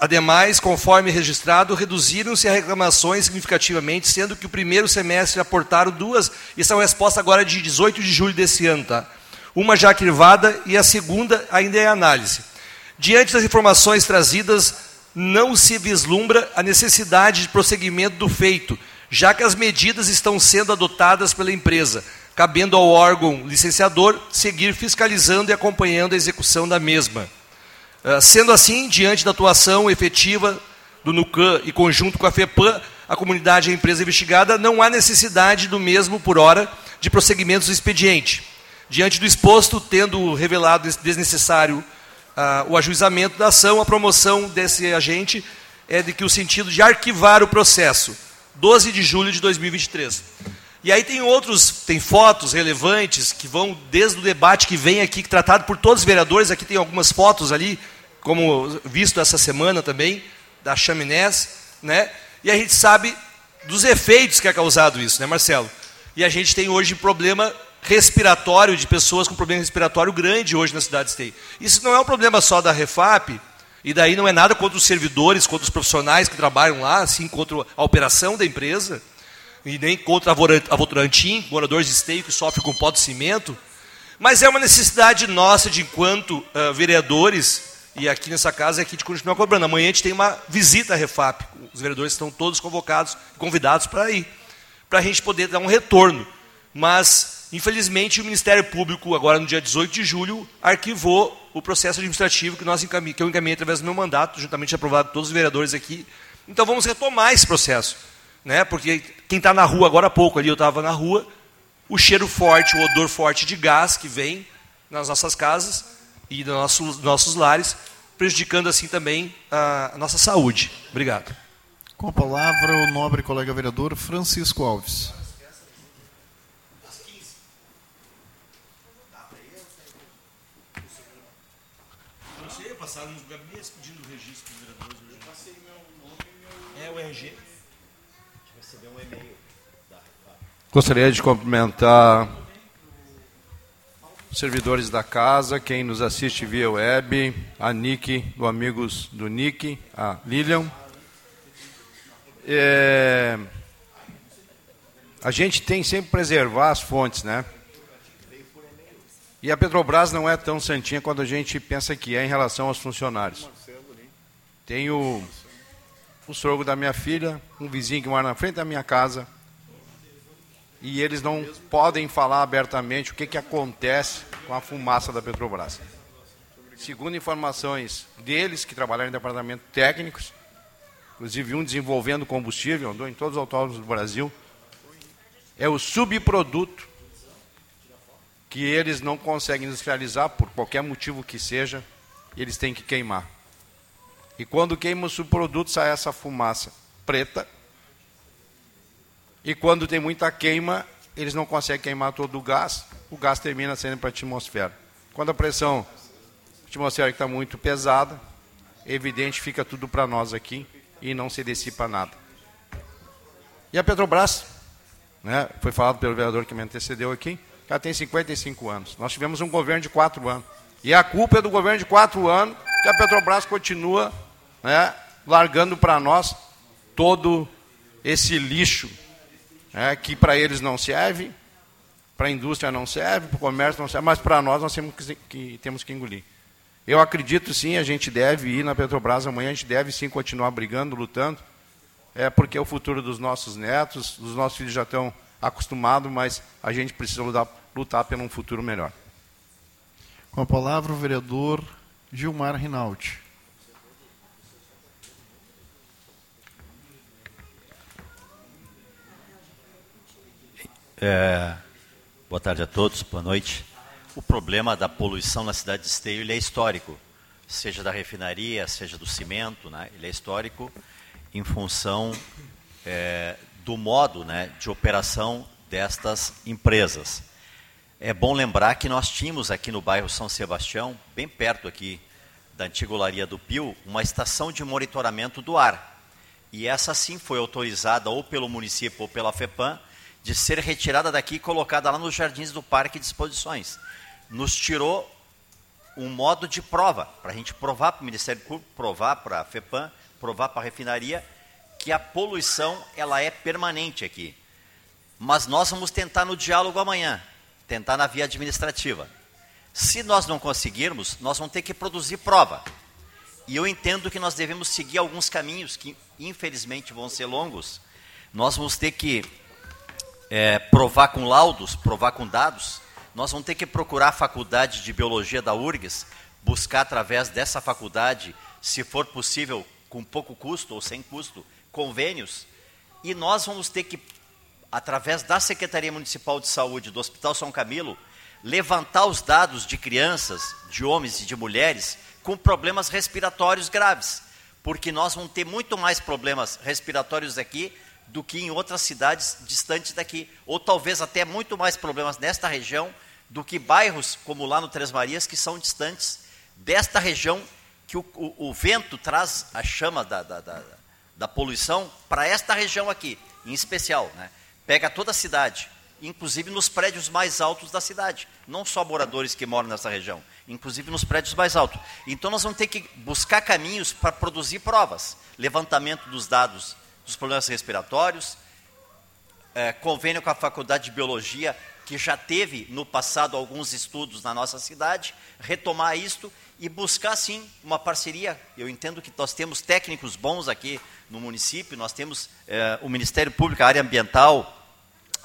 ademais, conforme registrado, reduziram-se as reclamações significativamente, sendo que o primeiro semestre aportaram duas, isso é uma resposta agora de 18 de julho desse ano, tá? uma já arquivada e a segunda ainda é análise. Diante das informações trazidas, não se vislumbra a necessidade de prosseguimento do feito, já que as medidas estão sendo adotadas pela empresa, cabendo ao órgão licenciador seguir fiscalizando e acompanhando a execução da mesma. Ah, sendo assim, diante da atuação efetiva do NUCAM e conjunto com a FEPAM, a comunidade e a empresa investigada, não há necessidade do mesmo, por hora, de prosseguimentos do expediente. Diante do exposto, tendo revelado desnecessário uh, o ajuizamento da ação, a promoção desse agente é de que o sentido de arquivar o processo, 12 de julho de 2023. E aí tem outros, tem fotos relevantes que vão desde o debate que vem aqui, tratado por todos os vereadores. Aqui tem algumas fotos ali, como visto essa semana também, da chaminés, né? E a gente sabe dos efeitos que é causado isso, né, Marcelo? E a gente tem hoje problema respiratório de pessoas com problema respiratório grande hoje na cidade de Esteio. Isso não é um problema só da Refap, e daí não é nada contra os servidores, contra os profissionais que trabalham lá, assim, contra a operação da empresa e nem contra a Votorantim, moradores de esteio que sofrem com pó de cimento, mas é uma necessidade nossa de enquanto uh, vereadores, e aqui nessa casa é que a gente continua cobrando. Amanhã a gente tem uma visita à Refap, os vereadores estão todos convocados, convidados para ir. para a gente poder dar um retorno. Mas, infelizmente, o Ministério Público, agora no dia 18 de julho, arquivou o processo administrativo que, nós que eu encaminhei através do meu mandato, juntamente aprovado todos os vereadores aqui. Então vamos retomar esse processo. Né? Porque quem está na rua, agora há pouco ali eu estava na rua, o cheiro forte, o odor forte de gás que vem nas nossas casas e nos nossos, nossos lares, prejudicando assim também a, a nossa saúde. Obrigado. Com a palavra o nobre colega vereador Francisco Alves. passaram nos gabinetes pedindo o registro dos vereadores hoje. Eu passei meu nome e meu. É o RG. Gostaria de cumprimentar os servidores da casa, quem nos assiste via web, a Nick, do Amigos do Nick, a Lilian. É, a gente tem sempre preservar as fontes, né? E a Petrobras não é tão santinha quanto a gente pensa que é em relação aos funcionários. Tenho o sogro da minha filha, um vizinho que mora na frente da minha casa, e eles não podem falar abertamente o que, que acontece com a fumaça da Petrobras. Segundo informações deles, que trabalham em departamento técnicos, inclusive um desenvolvendo combustível, andou em todos os autódromos do Brasil, é o subproduto que eles não conseguem industrializar, por qualquer motivo que seja, eles têm que queimar. E quando queima o subproduto, sai essa fumaça preta. E quando tem muita queima, eles não conseguem queimar todo o gás, o gás termina saindo para a atmosfera. Quando a pressão atmosférica está muito pesada, é evidente fica tudo para nós aqui e não se dissipa nada. E a Petrobras, né, foi falado pelo vereador que me antecedeu aqui, ela tem 55 anos. Nós tivemos um governo de quatro anos. E a culpa é do governo de quatro anos que a Petrobras continua né, largando para nós todo esse lixo né, que para eles não serve, para a indústria não serve, para o comércio não serve, mas para nós nós temos que, que, temos que engolir. Eu acredito sim, a gente deve ir na Petrobras amanhã, a gente deve sim continuar brigando, lutando, é porque é o futuro dos nossos netos, os nossos filhos já estão acostumado, mas a gente precisa lutar, lutar por um futuro melhor. Com a palavra o vereador Gilmar Rinaldi. É, boa tarde a todos, boa noite. O problema da poluição na cidade de Esteio ele é histórico, seja da refinaria, seja do cimento, né? ele é histórico em função é, do modo né, de operação destas empresas. É bom lembrar que nós tínhamos aqui no bairro São Sebastião, bem perto aqui da antiga olaria do Pio, uma estação de monitoramento do ar. E essa sim foi autorizada ou pelo município ou pela FEPAM de ser retirada daqui e colocada lá nos jardins do Parque de Exposições. Nos tirou um modo de prova, para a gente provar para o Ministério Público, provar para a FEPAM, provar para a refinaria que a poluição ela é permanente aqui. Mas nós vamos tentar no diálogo amanhã, tentar na via administrativa. Se nós não conseguirmos, nós vamos ter que produzir prova. E eu entendo que nós devemos seguir alguns caminhos que, infelizmente, vão ser longos. Nós vamos ter que é, provar com laudos, provar com dados. Nós vamos ter que procurar a faculdade de biologia da URGS, buscar através dessa faculdade, se for possível, com pouco custo ou sem custo, convênios, e nós vamos ter que, através da Secretaria Municipal de Saúde do Hospital São Camilo, levantar os dados de crianças, de homens e de mulheres com problemas respiratórios graves, porque nós vamos ter muito mais problemas respiratórios aqui do que em outras cidades distantes daqui, ou talvez até muito mais problemas nesta região do que bairros como lá no Três Marias que são distantes desta região que o, o, o vento traz a chama da, da, da da poluição para esta região aqui, em especial. Né? Pega toda a cidade, inclusive nos prédios mais altos da cidade. Não só moradores que moram nessa região, inclusive nos prédios mais altos. Então nós vamos ter que buscar caminhos para produzir provas. Levantamento dos dados dos problemas respiratórios, é, convênio com a Faculdade de Biologia, que já teve no passado alguns estudos na nossa cidade, retomar isto e buscar sim uma parceria. Eu entendo que nós temos técnicos bons aqui no município, nós temos é, o Ministério Público, a área ambiental,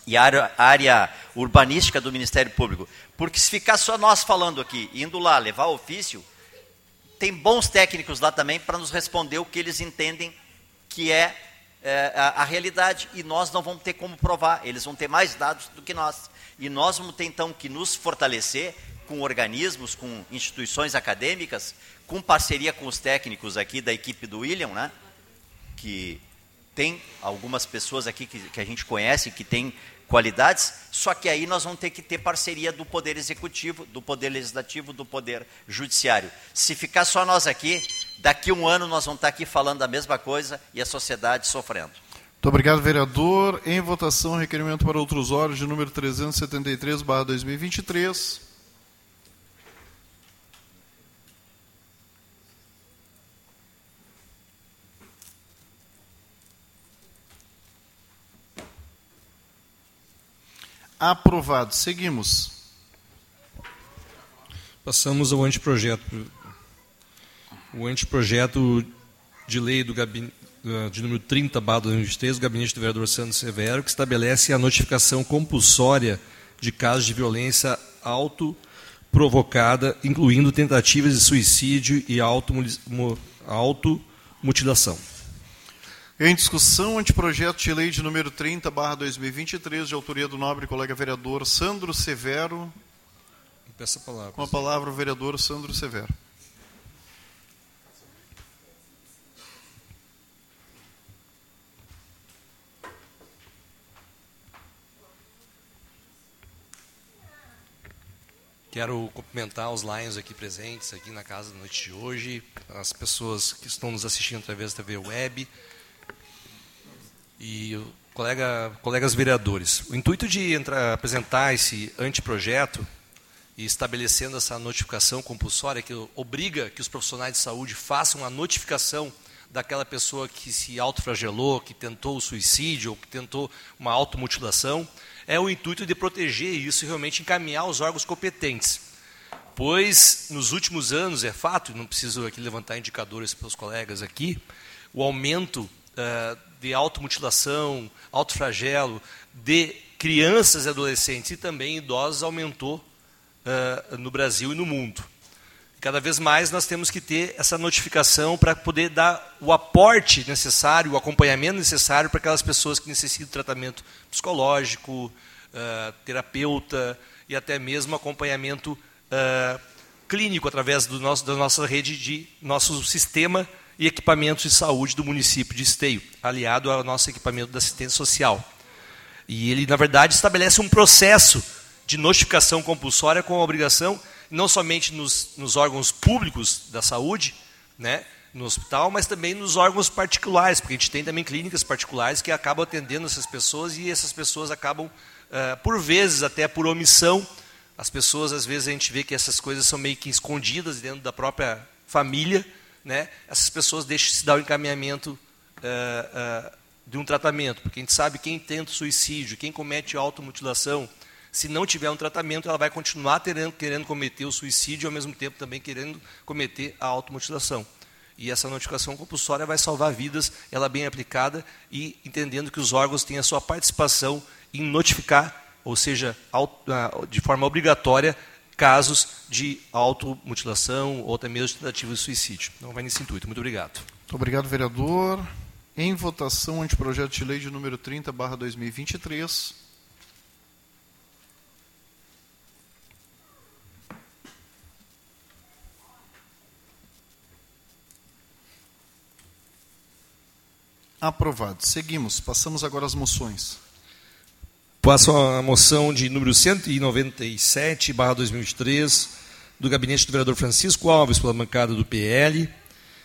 e a área, a área urbanística do Ministério Público. Porque se ficar só nós falando aqui, indo lá levar ofício, tem bons técnicos lá também para nos responder o que eles entendem que é, é a, a, realidade e nós não vamos ter como provar, eles vão ter mais dados do que nós. E nós vamos ter então que nos fortalecer com organismos, com instituições acadêmicas, com parceria com os técnicos aqui da equipe do William, né? que tem algumas pessoas aqui que, que a gente conhece que tem qualidades, só que aí nós vamos ter que ter parceria do Poder Executivo, do Poder Legislativo, do Poder Judiciário. Se ficar só nós aqui, daqui a um ano nós vamos estar aqui falando a mesma coisa e a sociedade sofrendo. Muito obrigado, vereador. Em votação, requerimento para outros órgãos de número 373, barra 2023. Aprovado. Seguimos. Passamos ao anteprojeto. O anteprojeto de lei do gabinete, de número 30, barra 2023, do gabinete do vereador Sandro Severo, que estabelece a notificação compulsória de casos de violência autoprovocada, incluindo tentativas de suicídio e automutilação. Em discussão, anteprojeto de lei de número 30, barra 2023, de autoria do nobre colega vereador Sandro Severo. Peço a palavra. Com a palavra o vereador Sandro Severo. Quero cumprimentar os Lions aqui presentes, aqui na casa da noite de hoje, as pessoas que estão nos assistindo através da TV Web, e colega, colegas vereadores. O intuito de entrar, apresentar esse anteprojeto e estabelecendo essa notificação compulsória que obriga que os profissionais de saúde façam a notificação daquela pessoa que se autoflagelou, que tentou o suicídio ou que tentou uma automutilação, é o intuito de proteger isso e realmente encaminhar os órgãos competentes. Pois, nos últimos anos, é fato, não preciso aqui levantar indicadores para os colegas aqui, o aumento uh, de automutilação, autoflagelo de crianças e adolescentes e também idosos aumentou uh, no Brasil e no mundo. Cada vez mais nós temos que ter essa notificação para poder dar o aporte necessário, o acompanhamento necessário para aquelas pessoas que necessitam de tratamento psicológico, uh, terapeuta e até mesmo acompanhamento uh, clínico através do nosso, da nossa rede de nosso sistema e equipamentos de saúde do município de Esteio, aliado ao nosso equipamento de assistência social. E ele, na verdade, estabelece um processo de notificação compulsória com a obrigação, não somente nos, nos órgãos públicos da saúde, né, no hospital, mas também nos órgãos particulares, porque a gente tem também clínicas particulares que acabam atendendo essas pessoas e essas pessoas acabam, uh, por vezes, até por omissão, as pessoas, às vezes, a gente vê que essas coisas são meio que escondidas dentro da própria família, né, essas pessoas deixam se dar o encaminhamento uh, uh, de um tratamento, porque a gente sabe quem tenta suicídio, quem comete automutilação, se não tiver um tratamento, ela vai continuar terendo, querendo cometer o suicídio e ao mesmo tempo também querendo cometer a automutilação. E essa notificação compulsória vai salvar vidas, ela bem aplicada e entendendo que os órgãos têm a sua participação em notificar, ou seja, de forma obrigatória, casos de automutilação ou até mesmo tentativa de suicídio. Não vai nesse intuito. Muito obrigado. Muito obrigado, vereador. Em votação, anteprojeto de lei de número 30, barra 2023. Aprovado. Seguimos. Passamos agora às moções. Passo a moção de número 197, barra 2023, do gabinete do vereador Francisco Alves, pela bancada do PL.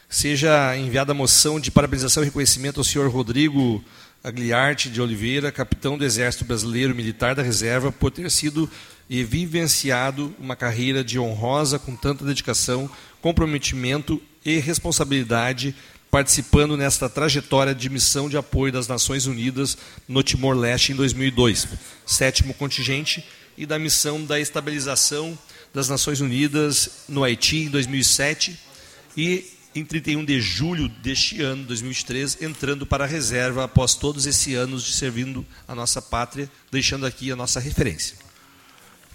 Seja enviada a moção de parabenização e reconhecimento ao senhor Rodrigo Agliarte de Oliveira, capitão do Exército Brasileiro Militar da Reserva, por ter sido e vivenciado uma carreira de honrosa com tanta dedicação, comprometimento e responsabilidade participando nesta trajetória de missão de apoio das Nações Unidas no Timor-Leste em 2002, sétimo contingente, e da missão da estabilização das Nações Unidas no Haiti em 2007 e em 31 de julho deste ano, 2023, entrando para a reserva após todos esses anos de servindo a nossa pátria, deixando aqui a nossa referência.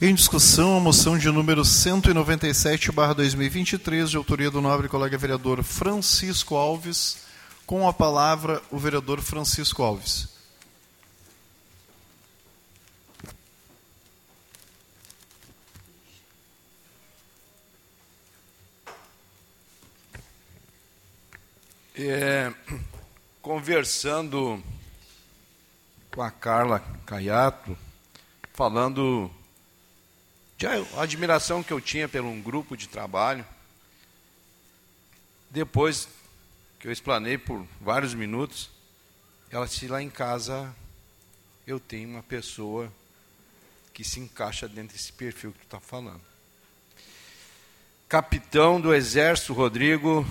Em discussão, a moção de número 197/2023, de autoria do nobre colega vereador Francisco Alves, com a palavra o vereador Francisco Alves. É, conversando com a Carla Caiato, falando de admiração que eu tinha por um grupo de trabalho. Depois que eu explanei por vários minutos, ela disse lá em casa eu tenho uma pessoa que se encaixa dentro desse perfil que tu está falando. Capitão do Exército Rodrigo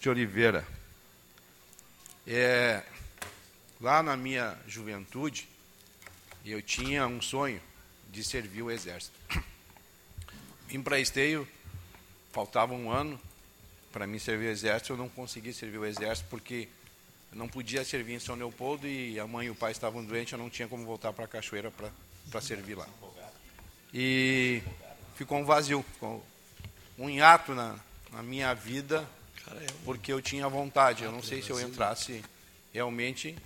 de Oliveira. É, lá na minha juventude, eu tinha um sonho de servir o Exército. Vim para Esteio, faltava um ano para mim servir o Exército, eu não consegui servir o Exército porque eu não podia servir em São Leopoldo e a mãe e o pai estavam doentes, eu não tinha como voltar para a Cachoeira para servir lá. E ficou um vazio, ficou um hiato na, na minha vida porque eu tinha vontade. Eu não sei se eu entrasse realmente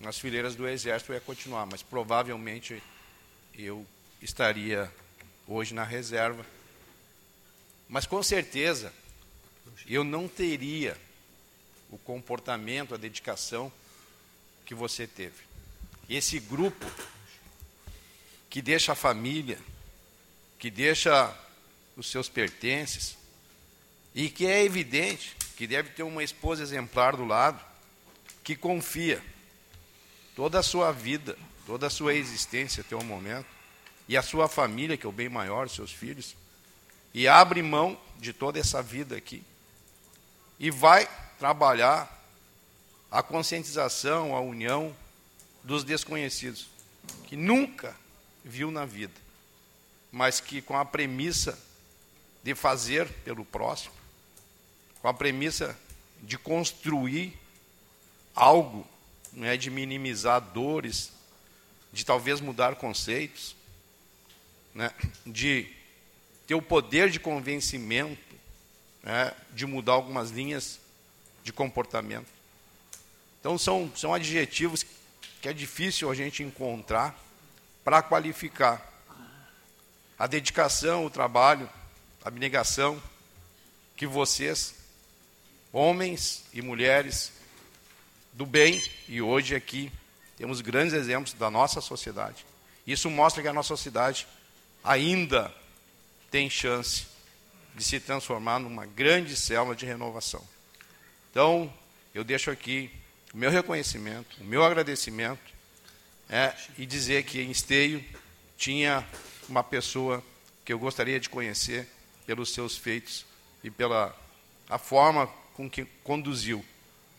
nas fileiras do Exército eu ia continuar, mas provavelmente eu estaria hoje na reserva. Mas com certeza eu não teria o comportamento, a dedicação que você teve. Esse grupo que deixa a família, que deixa os seus pertences, e que é evidente que deve ter uma esposa exemplar do lado, que confia toda a sua vida, toda a sua existência até o momento, e a sua família, que é o bem maior, seus filhos, e abre mão de toda essa vida aqui, e vai trabalhar a conscientização, a união dos desconhecidos, que nunca viu na vida, mas que com a premissa de fazer pelo próximo, com a premissa de construir algo, não é de minimizar dores, de talvez mudar conceitos, né, de ter o poder de convencimento, né, de mudar algumas linhas de comportamento. Então são, são adjetivos que é difícil a gente encontrar para qualificar a dedicação, o trabalho, a abnegação que vocês homens e mulheres do bem, e hoje aqui temos grandes exemplos da nossa sociedade. Isso mostra que a nossa sociedade ainda tem chance de se transformar numa grande selva de renovação. Então, eu deixo aqui o meu reconhecimento, o meu agradecimento, é, e dizer que em Esteio tinha uma pessoa que eu gostaria de conhecer pelos seus feitos e pela a forma com que conduziu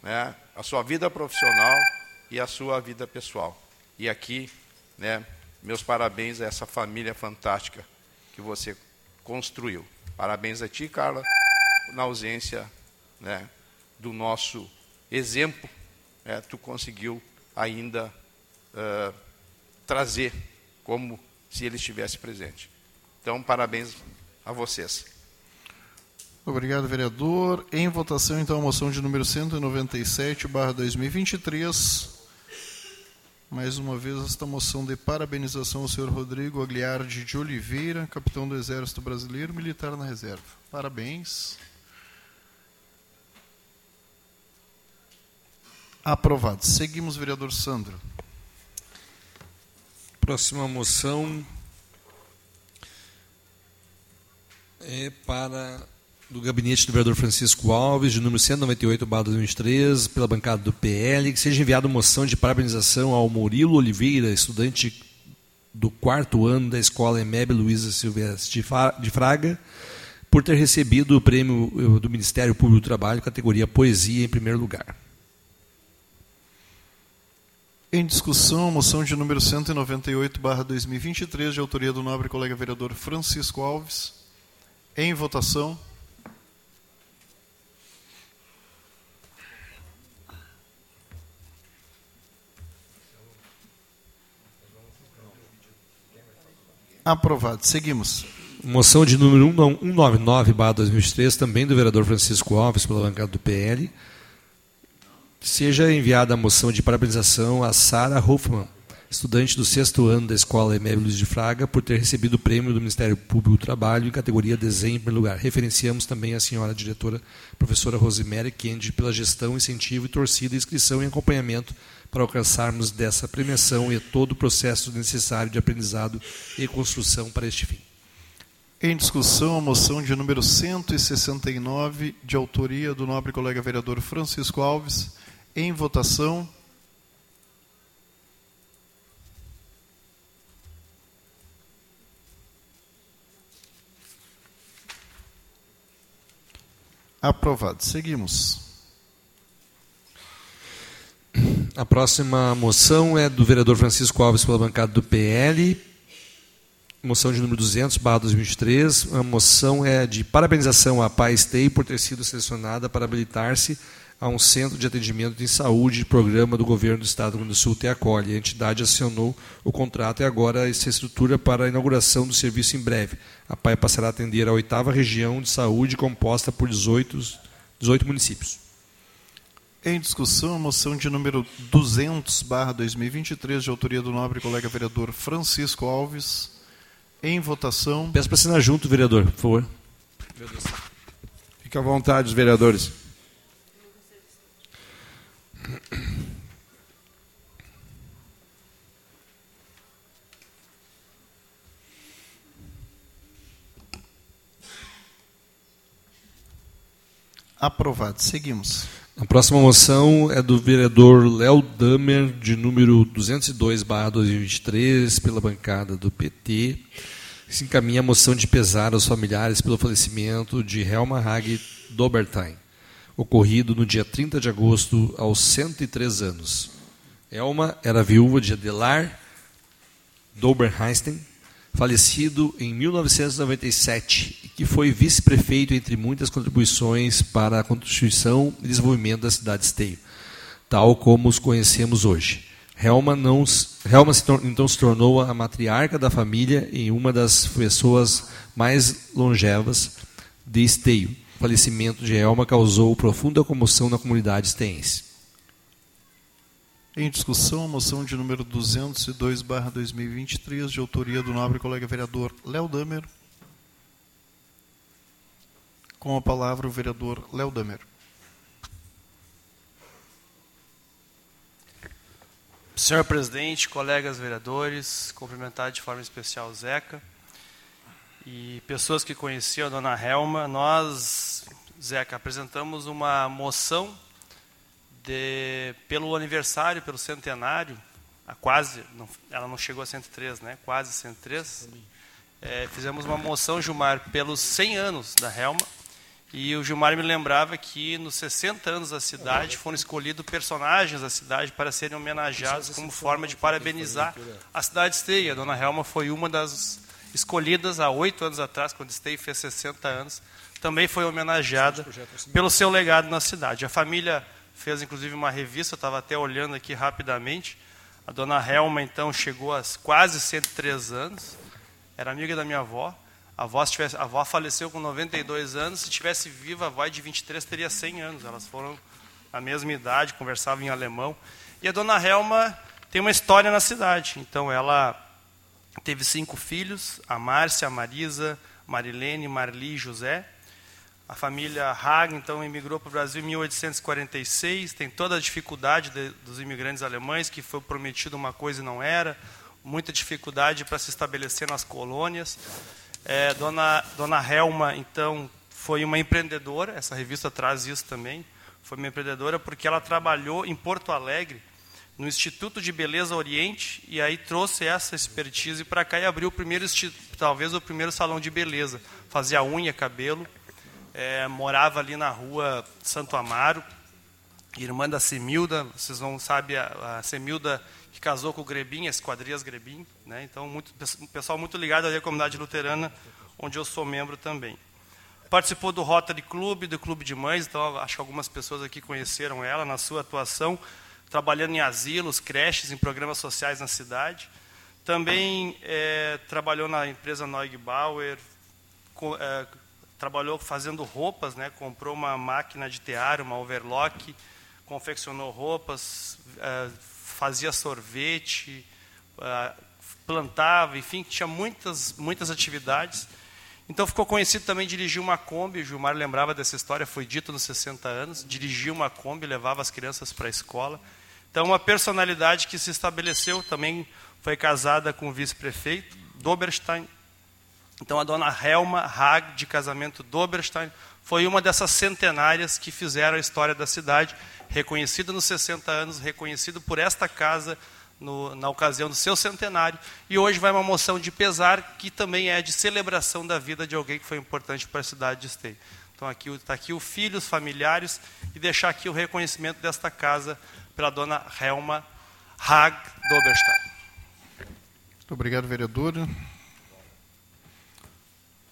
né, a sua vida profissional e a sua vida pessoal. E aqui, né, meus parabéns a essa família fantástica que você construiu. Parabéns a ti, Carla, na ausência né, do nosso exemplo, né, tu conseguiu ainda uh, trazer como se ele estivesse presente. Então, parabéns a vocês. Obrigado, vereador. Em votação, então, a moção de número 197, barra 2023. Mais uma vez, esta moção de parabenização ao senhor Rodrigo Agliardi de Oliveira, capitão do Exército Brasileiro, militar na reserva. Parabéns. Aprovado. Seguimos, vereador Sandro. Próxima moção é para do gabinete do vereador Francisco Alves, de número 198, 2023, pela bancada do PL, que seja enviada moção de parabenização ao Murilo Oliveira, estudante do quarto ano da escola EMEB Luiza Silvestre de Fraga, por ter recebido o prêmio eh, do Ministério Público do Trabalho, categoria Poesia, em primeiro lugar. Em discussão, moção de número 198, 2023, de autoria do nobre colega vereador Francisco Alves. Em votação. Aprovado. Seguimos. Moção de número 199/2023, também do vereador Francisco Alves, pela bancada do PL. Seja enviada a moção de parabenização a Sara Hoffman, estudante do sexto ano da Escola Emébio Luiz de Fraga, por ter recebido o prêmio do Ministério Público do Trabalho em categoria Desenho em primeiro lugar. Referenciamos também a senhora diretora, professora Rosemary Kendi, pela gestão, incentivo e torcida, inscrição e acompanhamento para alcançarmos dessa premiação e todo o processo necessário de aprendizado e construção para este fim. Em discussão, a moção de número 169, de autoria do nobre colega vereador Francisco Alves. Em votação. Aprovado. Seguimos. A próxima moção é do vereador Francisco Alves pela bancada do PL. Moção de número 200, barra 2023. A moção é de parabenização à Pai Stay por ter sido selecionada para habilitar-se a um centro de atendimento em saúde de programa do governo do Estado do Rio Grande do Sul, Teacol. A entidade acionou o contrato e agora essa estrutura para a inauguração do serviço em breve. A PAI passará a atender a oitava região de saúde composta por 18, 18 municípios. Em discussão, a moção de número 200, barra 2023, de autoria do nobre colega vereador Francisco Alves. Em votação. Peço para assinar junto, vereador, por favor. Fique à vontade, os vereadores. Aprovado. Seguimos. A próxima moção é do vereador Léo Damer, de número 202, barra 2023, pela bancada do PT. Se encaminha a moção de pesar aos familiares pelo falecimento de Helma Hag Dobertain, ocorrido no dia 30 de agosto, aos 103 anos. Helma era viúva de Adelar Doberheinstein, falecido em 1997 e que foi vice-prefeito entre muitas contribuições para a constituição e desenvolvimento da cidade de Esteio, tal como os conhecemos hoje. Helma, não, Helma se então se tornou a matriarca da família e uma das pessoas mais longevas de Esteio. O falecimento de Helma causou profunda comoção na comunidade esteense. Em discussão, a moção de número 202, barra 2023, de autoria do nobre colega vereador Léo Damer. Com a palavra o vereador Léo Damer. Senhor presidente, colegas vereadores, cumprimentar de forma especial o Zeca e pessoas que conheciam a dona Helma. Nós, Zeca, apresentamos uma moção de, pelo aniversário, pelo centenário, a quase, não, ela não chegou a 103, né? Quase 103. É, fizemos uma moção, Gilmar, pelos 100 anos da Helma. E o Gilmar me lembrava que nos 60 anos da cidade foram escolhidos personagens da cidade para serem homenageados como forma de parabenizar a cidade de Esteio. A dona Helma foi uma das escolhidas há oito anos atrás, quando Esteio fez 60 anos. Também foi homenageada pelo seu legado na cidade. A família fez inclusive uma revista, estava até olhando aqui rapidamente. A dona Helma, então, chegou a quase 103 anos, era amiga da minha avó. A avó, tivesse, a avó faleceu com 92 anos, se tivesse viva, a avó de 23 teria 100 anos. Elas foram a mesma idade, conversavam em alemão. E a dona Helma tem uma história na cidade. Então, ela teve cinco filhos, a Márcia, a Marisa, Marilene, Marli e José. A família Haag, então, imigrou para o Brasil em 1846. Tem toda a dificuldade de, dos imigrantes alemães, que foi prometido uma coisa e não era. Muita dificuldade para se estabelecer nas colônias. É, dona, dona Helma, então, foi uma empreendedora. Essa revista traz isso também. Foi uma empreendedora porque ela trabalhou em Porto Alegre, no Instituto de Beleza Oriente, e aí trouxe essa expertise para cá e abriu o primeiro, talvez o primeiro salão de beleza. Fazia unha, cabelo é, morava ali na rua Santo Amaro, irmã da Semilda, vocês não sabem, a, a Semilda que casou com o Grebin, as quadrilhas Grebin, né? então muito, pessoal muito ligado ali à comunidade luterana, onde eu sou membro também. Participou do Rotary Club, do Clube de Mães, então acho que algumas pessoas aqui conheceram ela na sua atuação, trabalhando em asilos, creches, em programas sociais na cidade. Também é, trabalhou na empresa Neugbauer, co, é, trabalhou fazendo roupas, né? comprou uma máquina de tear, uma overlock, confeccionou roupas, é, fazia sorvete, é, plantava, enfim, tinha muitas, muitas atividades. Então ficou conhecido também dirigir uma Kombi, o Gilmar lembrava dessa história, foi dito nos 60 anos, dirigia uma Kombi, levava as crianças para a escola. Então uma personalidade que se estabeleceu, também foi casada com o vice-prefeito, Doberstein. Então a dona Helma Hag, de casamento Doberstein, foi uma dessas centenárias que fizeram a história da cidade, reconhecido nos 60 anos, reconhecido por esta casa, no, na ocasião do seu centenário, e hoje vai uma moção de pesar, que também é de celebração da vida de alguém que foi importante para a cidade de Esteio. Então aqui está aqui o filho, os familiares, e deixar aqui o reconhecimento desta casa pela dona Helma Hag Doberstein. Muito obrigado, vereador.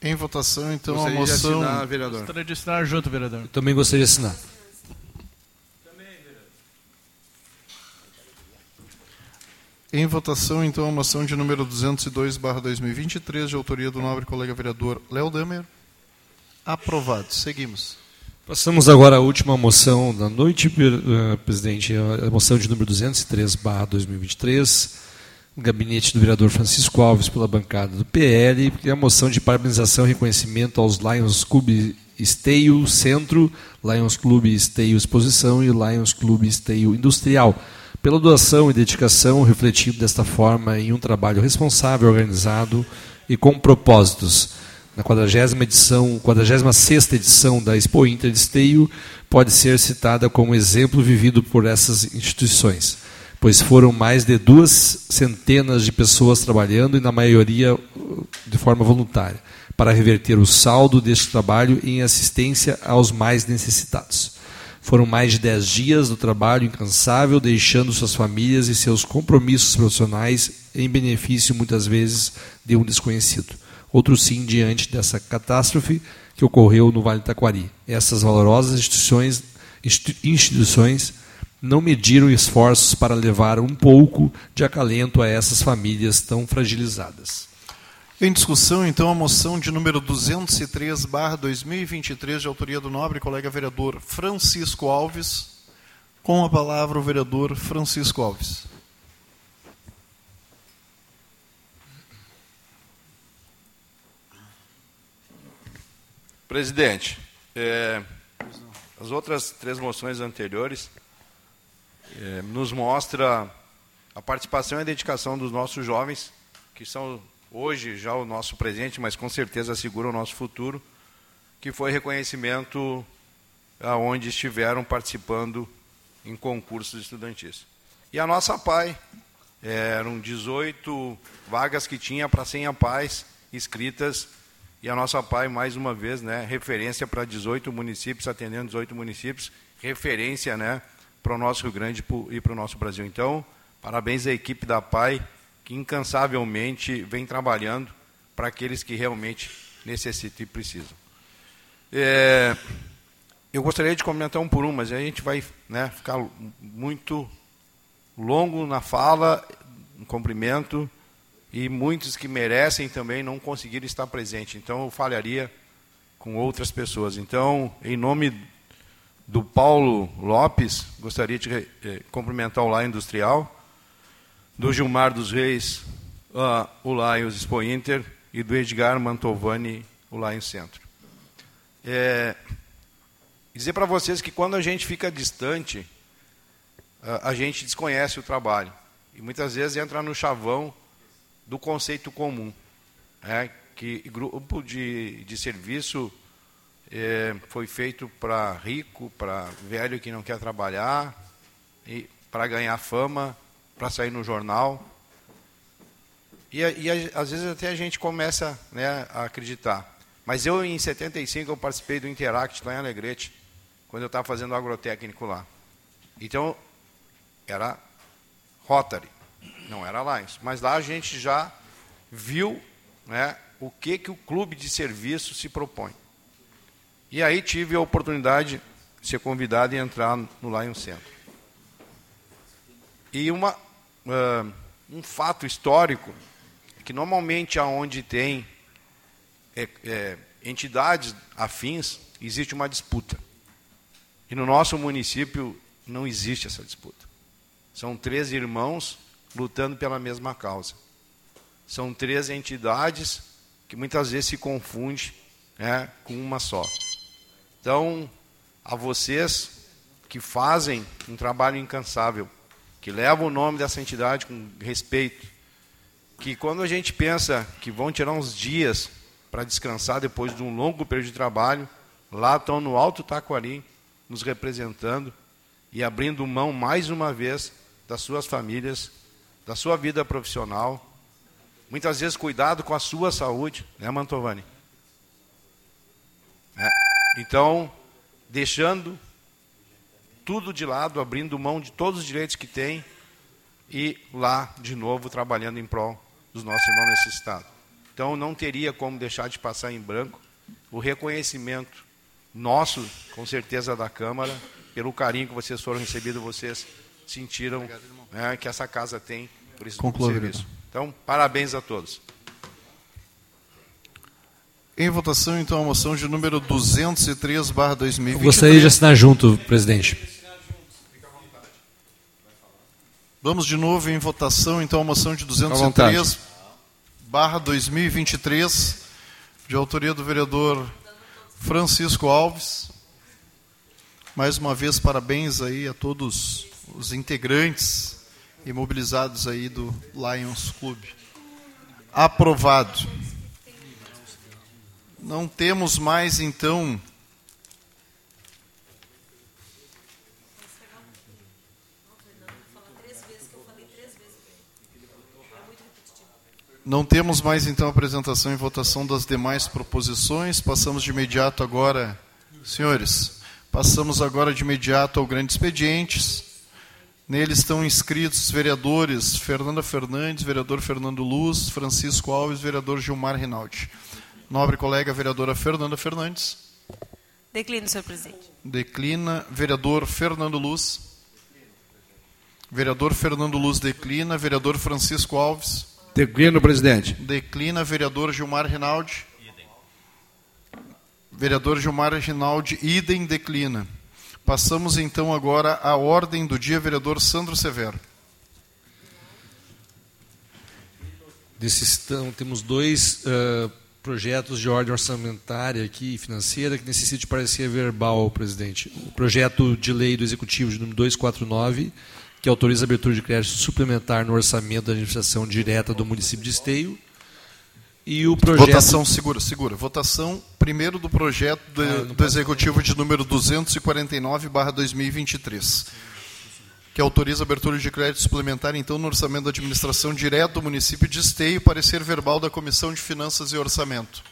Em votação, então, Gostaria a moção... De assinar, vereador. Gostaria de assinar junto, vereador. Eu também gostaria de assinar. Em votação, então, a moção de número 202, barra 2023, de autoria do nobre colega vereador Léo Damer. Aprovado. Seguimos. Passamos agora à última moção da noite, uh, presidente, a moção de número 203, barra 2023, gabinete do vereador Francisco Alves pela bancada do PL, é a moção de parabenização e reconhecimento aos Lions Clube Esteio Centro, Lions Clube Esteio Exposição e Lions Clube Esteio Industrial pela doação e dedicação, refletindo desta forma em um trabalho responsável, organizado e com propósitos. Na 40 edição, 46 edição da Expo Inter de Esteio, pode ser citada como exemplo vivido por essas instituições, pois foram mais de duas centenas de pessoas trabalhando e na maioria de forma voluntária, para reverter o saldo deste trabalho em assistência aos mais necessitados. Foram mais de dez dias do trabalho incansável, deixando suas famílias e seus compromissos profissionais em benefício, muitas vezes, de um desconhecido. Outro sim diante dessa catástrofe que ocorreu no Vale do Taquari. Essas valorosas instituições, instituições não mediram esforços para levar um pouco de acalento a essas famílias tão fragilizadas. Em discussão, então, a moção de número 203, barra 2023, de autoria do nobre colega vereador Francisco Alves. Com a palavra o vereador Francisco Alves. Presidente, é, as outras três moções anteriores é, nos mostra a participação e a dedicação dos nossos jovens, que são hoje já o nosso presente, mas com certeza assegura o nosso futuro, que foi reconhecimento aonde estiveram participando em concursos estudantis. E a nossa PAI, eram 18 vagas que tinha para 100 APAIs inscritas, e a nossa PAI, mais uma vez, né, referência para 18 municípios, atendendo 18 municípios, referência né, para o nosso Rio Grande e para o nosso Brasil. Então, parabéns à equipe da PAI, que incansavelmente vem trabalhando para aqueles que realmente necessitam e precisam. É, eu gostaria de comentar um por um, mas a gente vai né, ficar muito longo na fala, no cumprimento, e muitos que merecem também não conseguiram estar presentes. Então, eu falharia com outras pessoas. Então, em nome do Paulo Lopes, gostaria de eh, cumprimentar o Lá Industrial, do Gilmar dos Reis, uh, o Lions Expo Inter, e do Edgar Mantovani, o Lions Centro. É, dizer para vocês que quando a gente fica distante, a gente desconhece o trabalho. E muitas vezes entra no chavão do conceito comum. É, que grupo de, de serviço é, foi feito para rico, para velho que não quer trabalhar, e para ganhar fama, para sair no jornal. E, e, às vezes até a gente começa né, a acreditar. Mas eu, em 75, eu participei do Interact lá em Alegrete, quando eu estava fazendo agrotécnico lá. Então, era Rotary, não era Lions. Mas lá a gente já viu né, o que, que o clube de serviço se propõe. E aí tive a oportunidade de ser convidado e entrar no Lions Centro. E uma, uh, um fato histórico que normalmente aonde tem é, é, entidades afins existe uma disputa e no nosso município não existe essa disputa. São três irmãos lutando pela mesma causa. São três entidades que muitas vezes se confundem né, com uma só. Então, a vocês que fazem um trabalho incansável, que levam o nome dessa entidade com respeito, que quando a gente pensa que vão tirar uns dias para descansar depois de um longo período de trabalho, lá estão no Alto Taquari, nos representando e abrindo mão mais uma vez das suas famílias, da sua vida profissional, muitas vezes cuidado com a sua saúde, né, Mantovani? É. Então, deixando tudo de lado, abrindo mão de todos os direitos que tem e lá, de novo, trabalhando em prol dos nossos irmãos necessitados. Então, não teria como deixar de passar em branco o reconhecimento nosso, com certeza, da Câmara, pelo carinho que vocês foram recebidos, vocês sentiram né, que essa casa tem por esse serviço. Então, parabéns a todos. Em votação, então, a moção de número 203, barra 2023. Gostaria de assinar junto, presidente. Vamos de novo em votação, então, a moção de 203, barra 2023, de autoria do vereador Francisco Alves. Mais uma vez, parabéns aí a todos os integrantes e mobilizados aí do Lions Clube. Aprovado. Não temos mais, então, Não temos mais então apresentação e votação das demais proposições. Passamos de imediato agora, senhores, passamos agora de imediato ao grande expedientes. Nele estão inscritos vereadores Fernanda Fernandes, vereador Fernando Luz, Francisco Alves, vereador Gilmar Rinaldi. Nobre colega vereadora Fernanda Fernandes. Declino, senhor presidente. Declina. Vereador Fernando Luz. Vereador Fernando Luz declina. Vereador Francisco Alves. Declina, presidente. Declina, vereador Gilmar Rinaldi. Idem. Vereador Gilmar Rinaldi, idem, declina. Passamos então agora à ordem do dia, vereador Sandro Severo. Necessitamos, temos dois uh, projetos de ordem orçamentária aqui, financeira, que necessitam de parecer verbal, presidente. O projeto de lei do Executivo de número 249, que autoriza a abertura de crédito suplementar no orçamento da administração direta do município de Esteio. E o projeto... Votação, segura, segura. Votação primeiro do projeto ah, do Executivo de número 249, barra 2023, que autoriza a abertura de crédito suplementar, então, no orçamento da administração direta do município de Esteio, parecer verbal da Comissão de Finanças e Orçamento.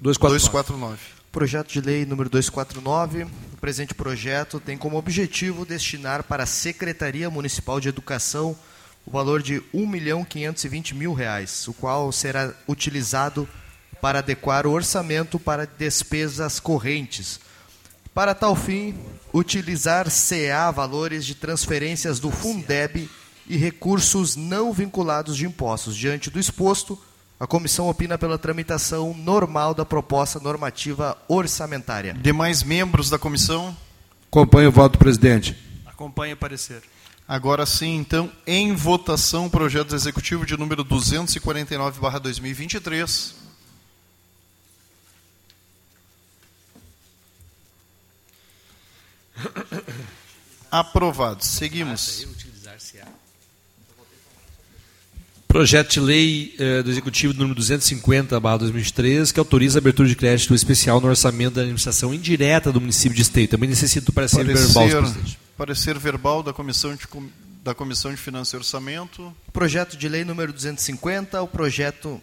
249. Projeto de lei número 249. O presente projeto tem como objetivo destinar para a Secretaria Municipal de Educação o valor de R$ 1.520.000, mil reais, o qual será utilizado para adequar o orçamento para despesas correntes. Para tal fim, utilizar CA valores de transferências do Fundeb e recursos não vinculados de impostos. Diante do exposto, a comissão opina pela tramitação normal da proposta normativa orçamentária. Demais membros da comissão? Acompanhe o voto do presidente. Acompanhe o parecer. Agora sim, então, em votação, o projeto executivo de número 249/2023. Aprovado. Seguimos. Projeto de lei eh, do Executivo número 250, 2003, que autoriza a abertura de crédito especial no orçamento da administração indireta do município de Esteio. Também necessito do parecer, parecer verbal, presidente. Parecer verbal da Comissão de, da Comissão de Finanças e Orçamento. Projeto de lei número 250, o projeto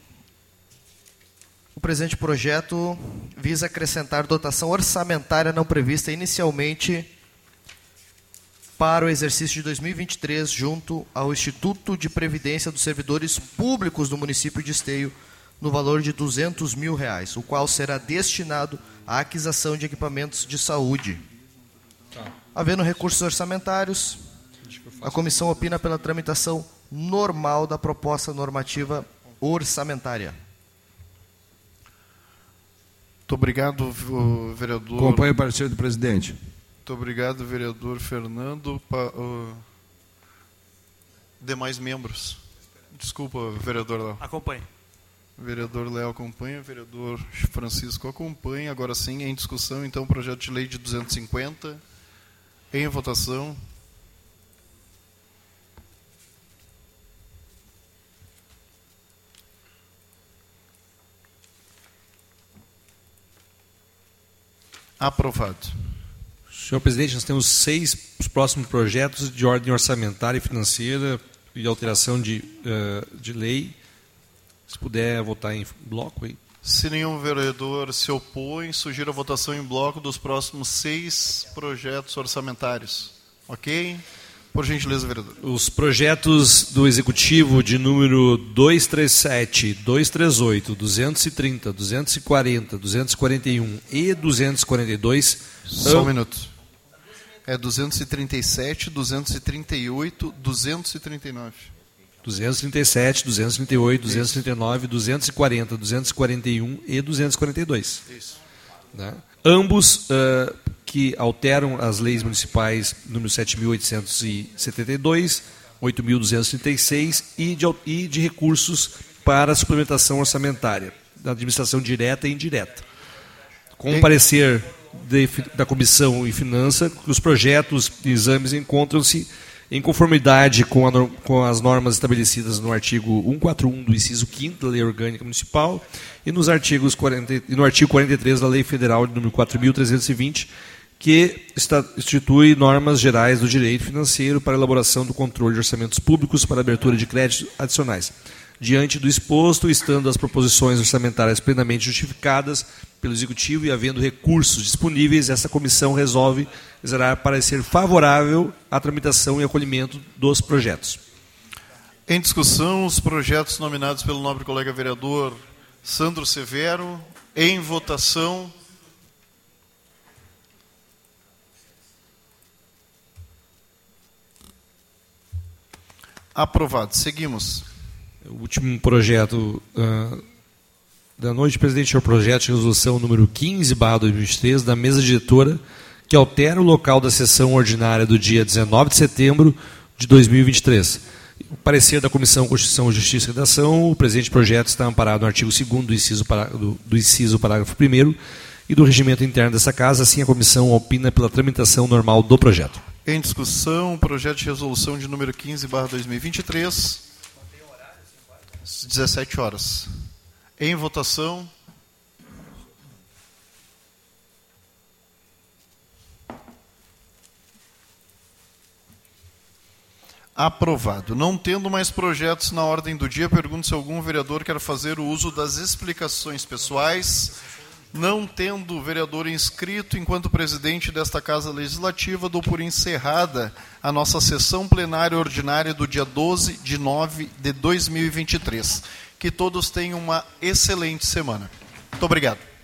o presente projeto visa acrescentar dotação orçamentária não prevista inicialmente para o exercício de 2023 junto ao Instituto de Previdência dos Servidores Públicos do município de Esteio no valor de 200 mil reais, o qual será destinado à aquisição de equipamentos de saúde. Havendo recursos orçamentários, a comissão opina pela tramitação normal da proposta normativa orçamentária. Muito obrigado, vereador. Acompanhe o parecer do presidente. Muito obrigado, vereador Fernando. Pa- uh, demais membros. Desculpa, vereador Léo. Acompanhe. Vereador Léo acompanha, vereador Francisco acompanha. Agora sim, em discussão, então, o projeto de lei de 250. Em votação. Aprovado. Senhor presidente, nós temos seis próximos projetos de ordem orçamentária e financeira e alteração de, eh, de lei. Se puder votar em bloco aí. Se nenhum vereador se opõe, sugiro a votação em bloco dos próximos seis projetos orçamentários. Ok? Por gentileza, vereador. Os projetos do Executivo de número 237, 238, 230, 240, 241 e 242. Só um minuto. É 237, 238, 239. 237, 238, 239, 240, 241 e 242. Isso. né? Ambos ah, que alteram as leis municipais número 7.872, 8.236 e de, e de recursos para suplementação orçamentária, da administração direta e indireta. Com o parecer de da Comissão e Finança, os projetos e exames encontram-se em conformidade com, a com as normas estabelecidas no artigo 141 do inciso 5 da Lei Orgânica Municipal e, nos artigos 40, e no artigo 43 da Lei Federal de número 4.320, que institui normas gerais do direito financeiro para elaboração do controle de orçamentos públicos para abertura de créditos adicionais. Diante do exposto, estando as proposições orçamentárias plenamente justificadas pelo Executivo e havendo recursos disponíveis, essa comissão resolve exarar parecer favorável à tramitação e acolhimento dos projetos. Em discussão, os projetos nominados pelo nobre colega vereador Sandro Severo. Em votação. Aprovado. Seguimos. O último projeto ah, da noite, presidente, é o projeto de resolução número 15, 2023, da mesa diretora, que altera o local da sessão ordinária do dia 19 de setembro de 2023. O parecer da Comissão Constituição, Justiça e Redação, o presente projeto está amparado no artigo 2 do inciso, do, do inciso parágrafo 1 e do regimento interno dessa casa, assim a comissão opina pela tramitação normal do projeto. Em discussão, o projeto de resolução de número 15, 2023. 17 horas. Em votação. Aprovado. Não tendo mais projetos na ordem do dia, pergunto se algum vereador quer fazer o uso das explicações pessoais. Não tendo o vereador inscrito enquanto presidente desta Casa Legislativa, dou por encerrada a nossa sessão plenária ordinária do dia 12 de nove de 2023. Que todos tenham uma excelente semana. Muito obrigado.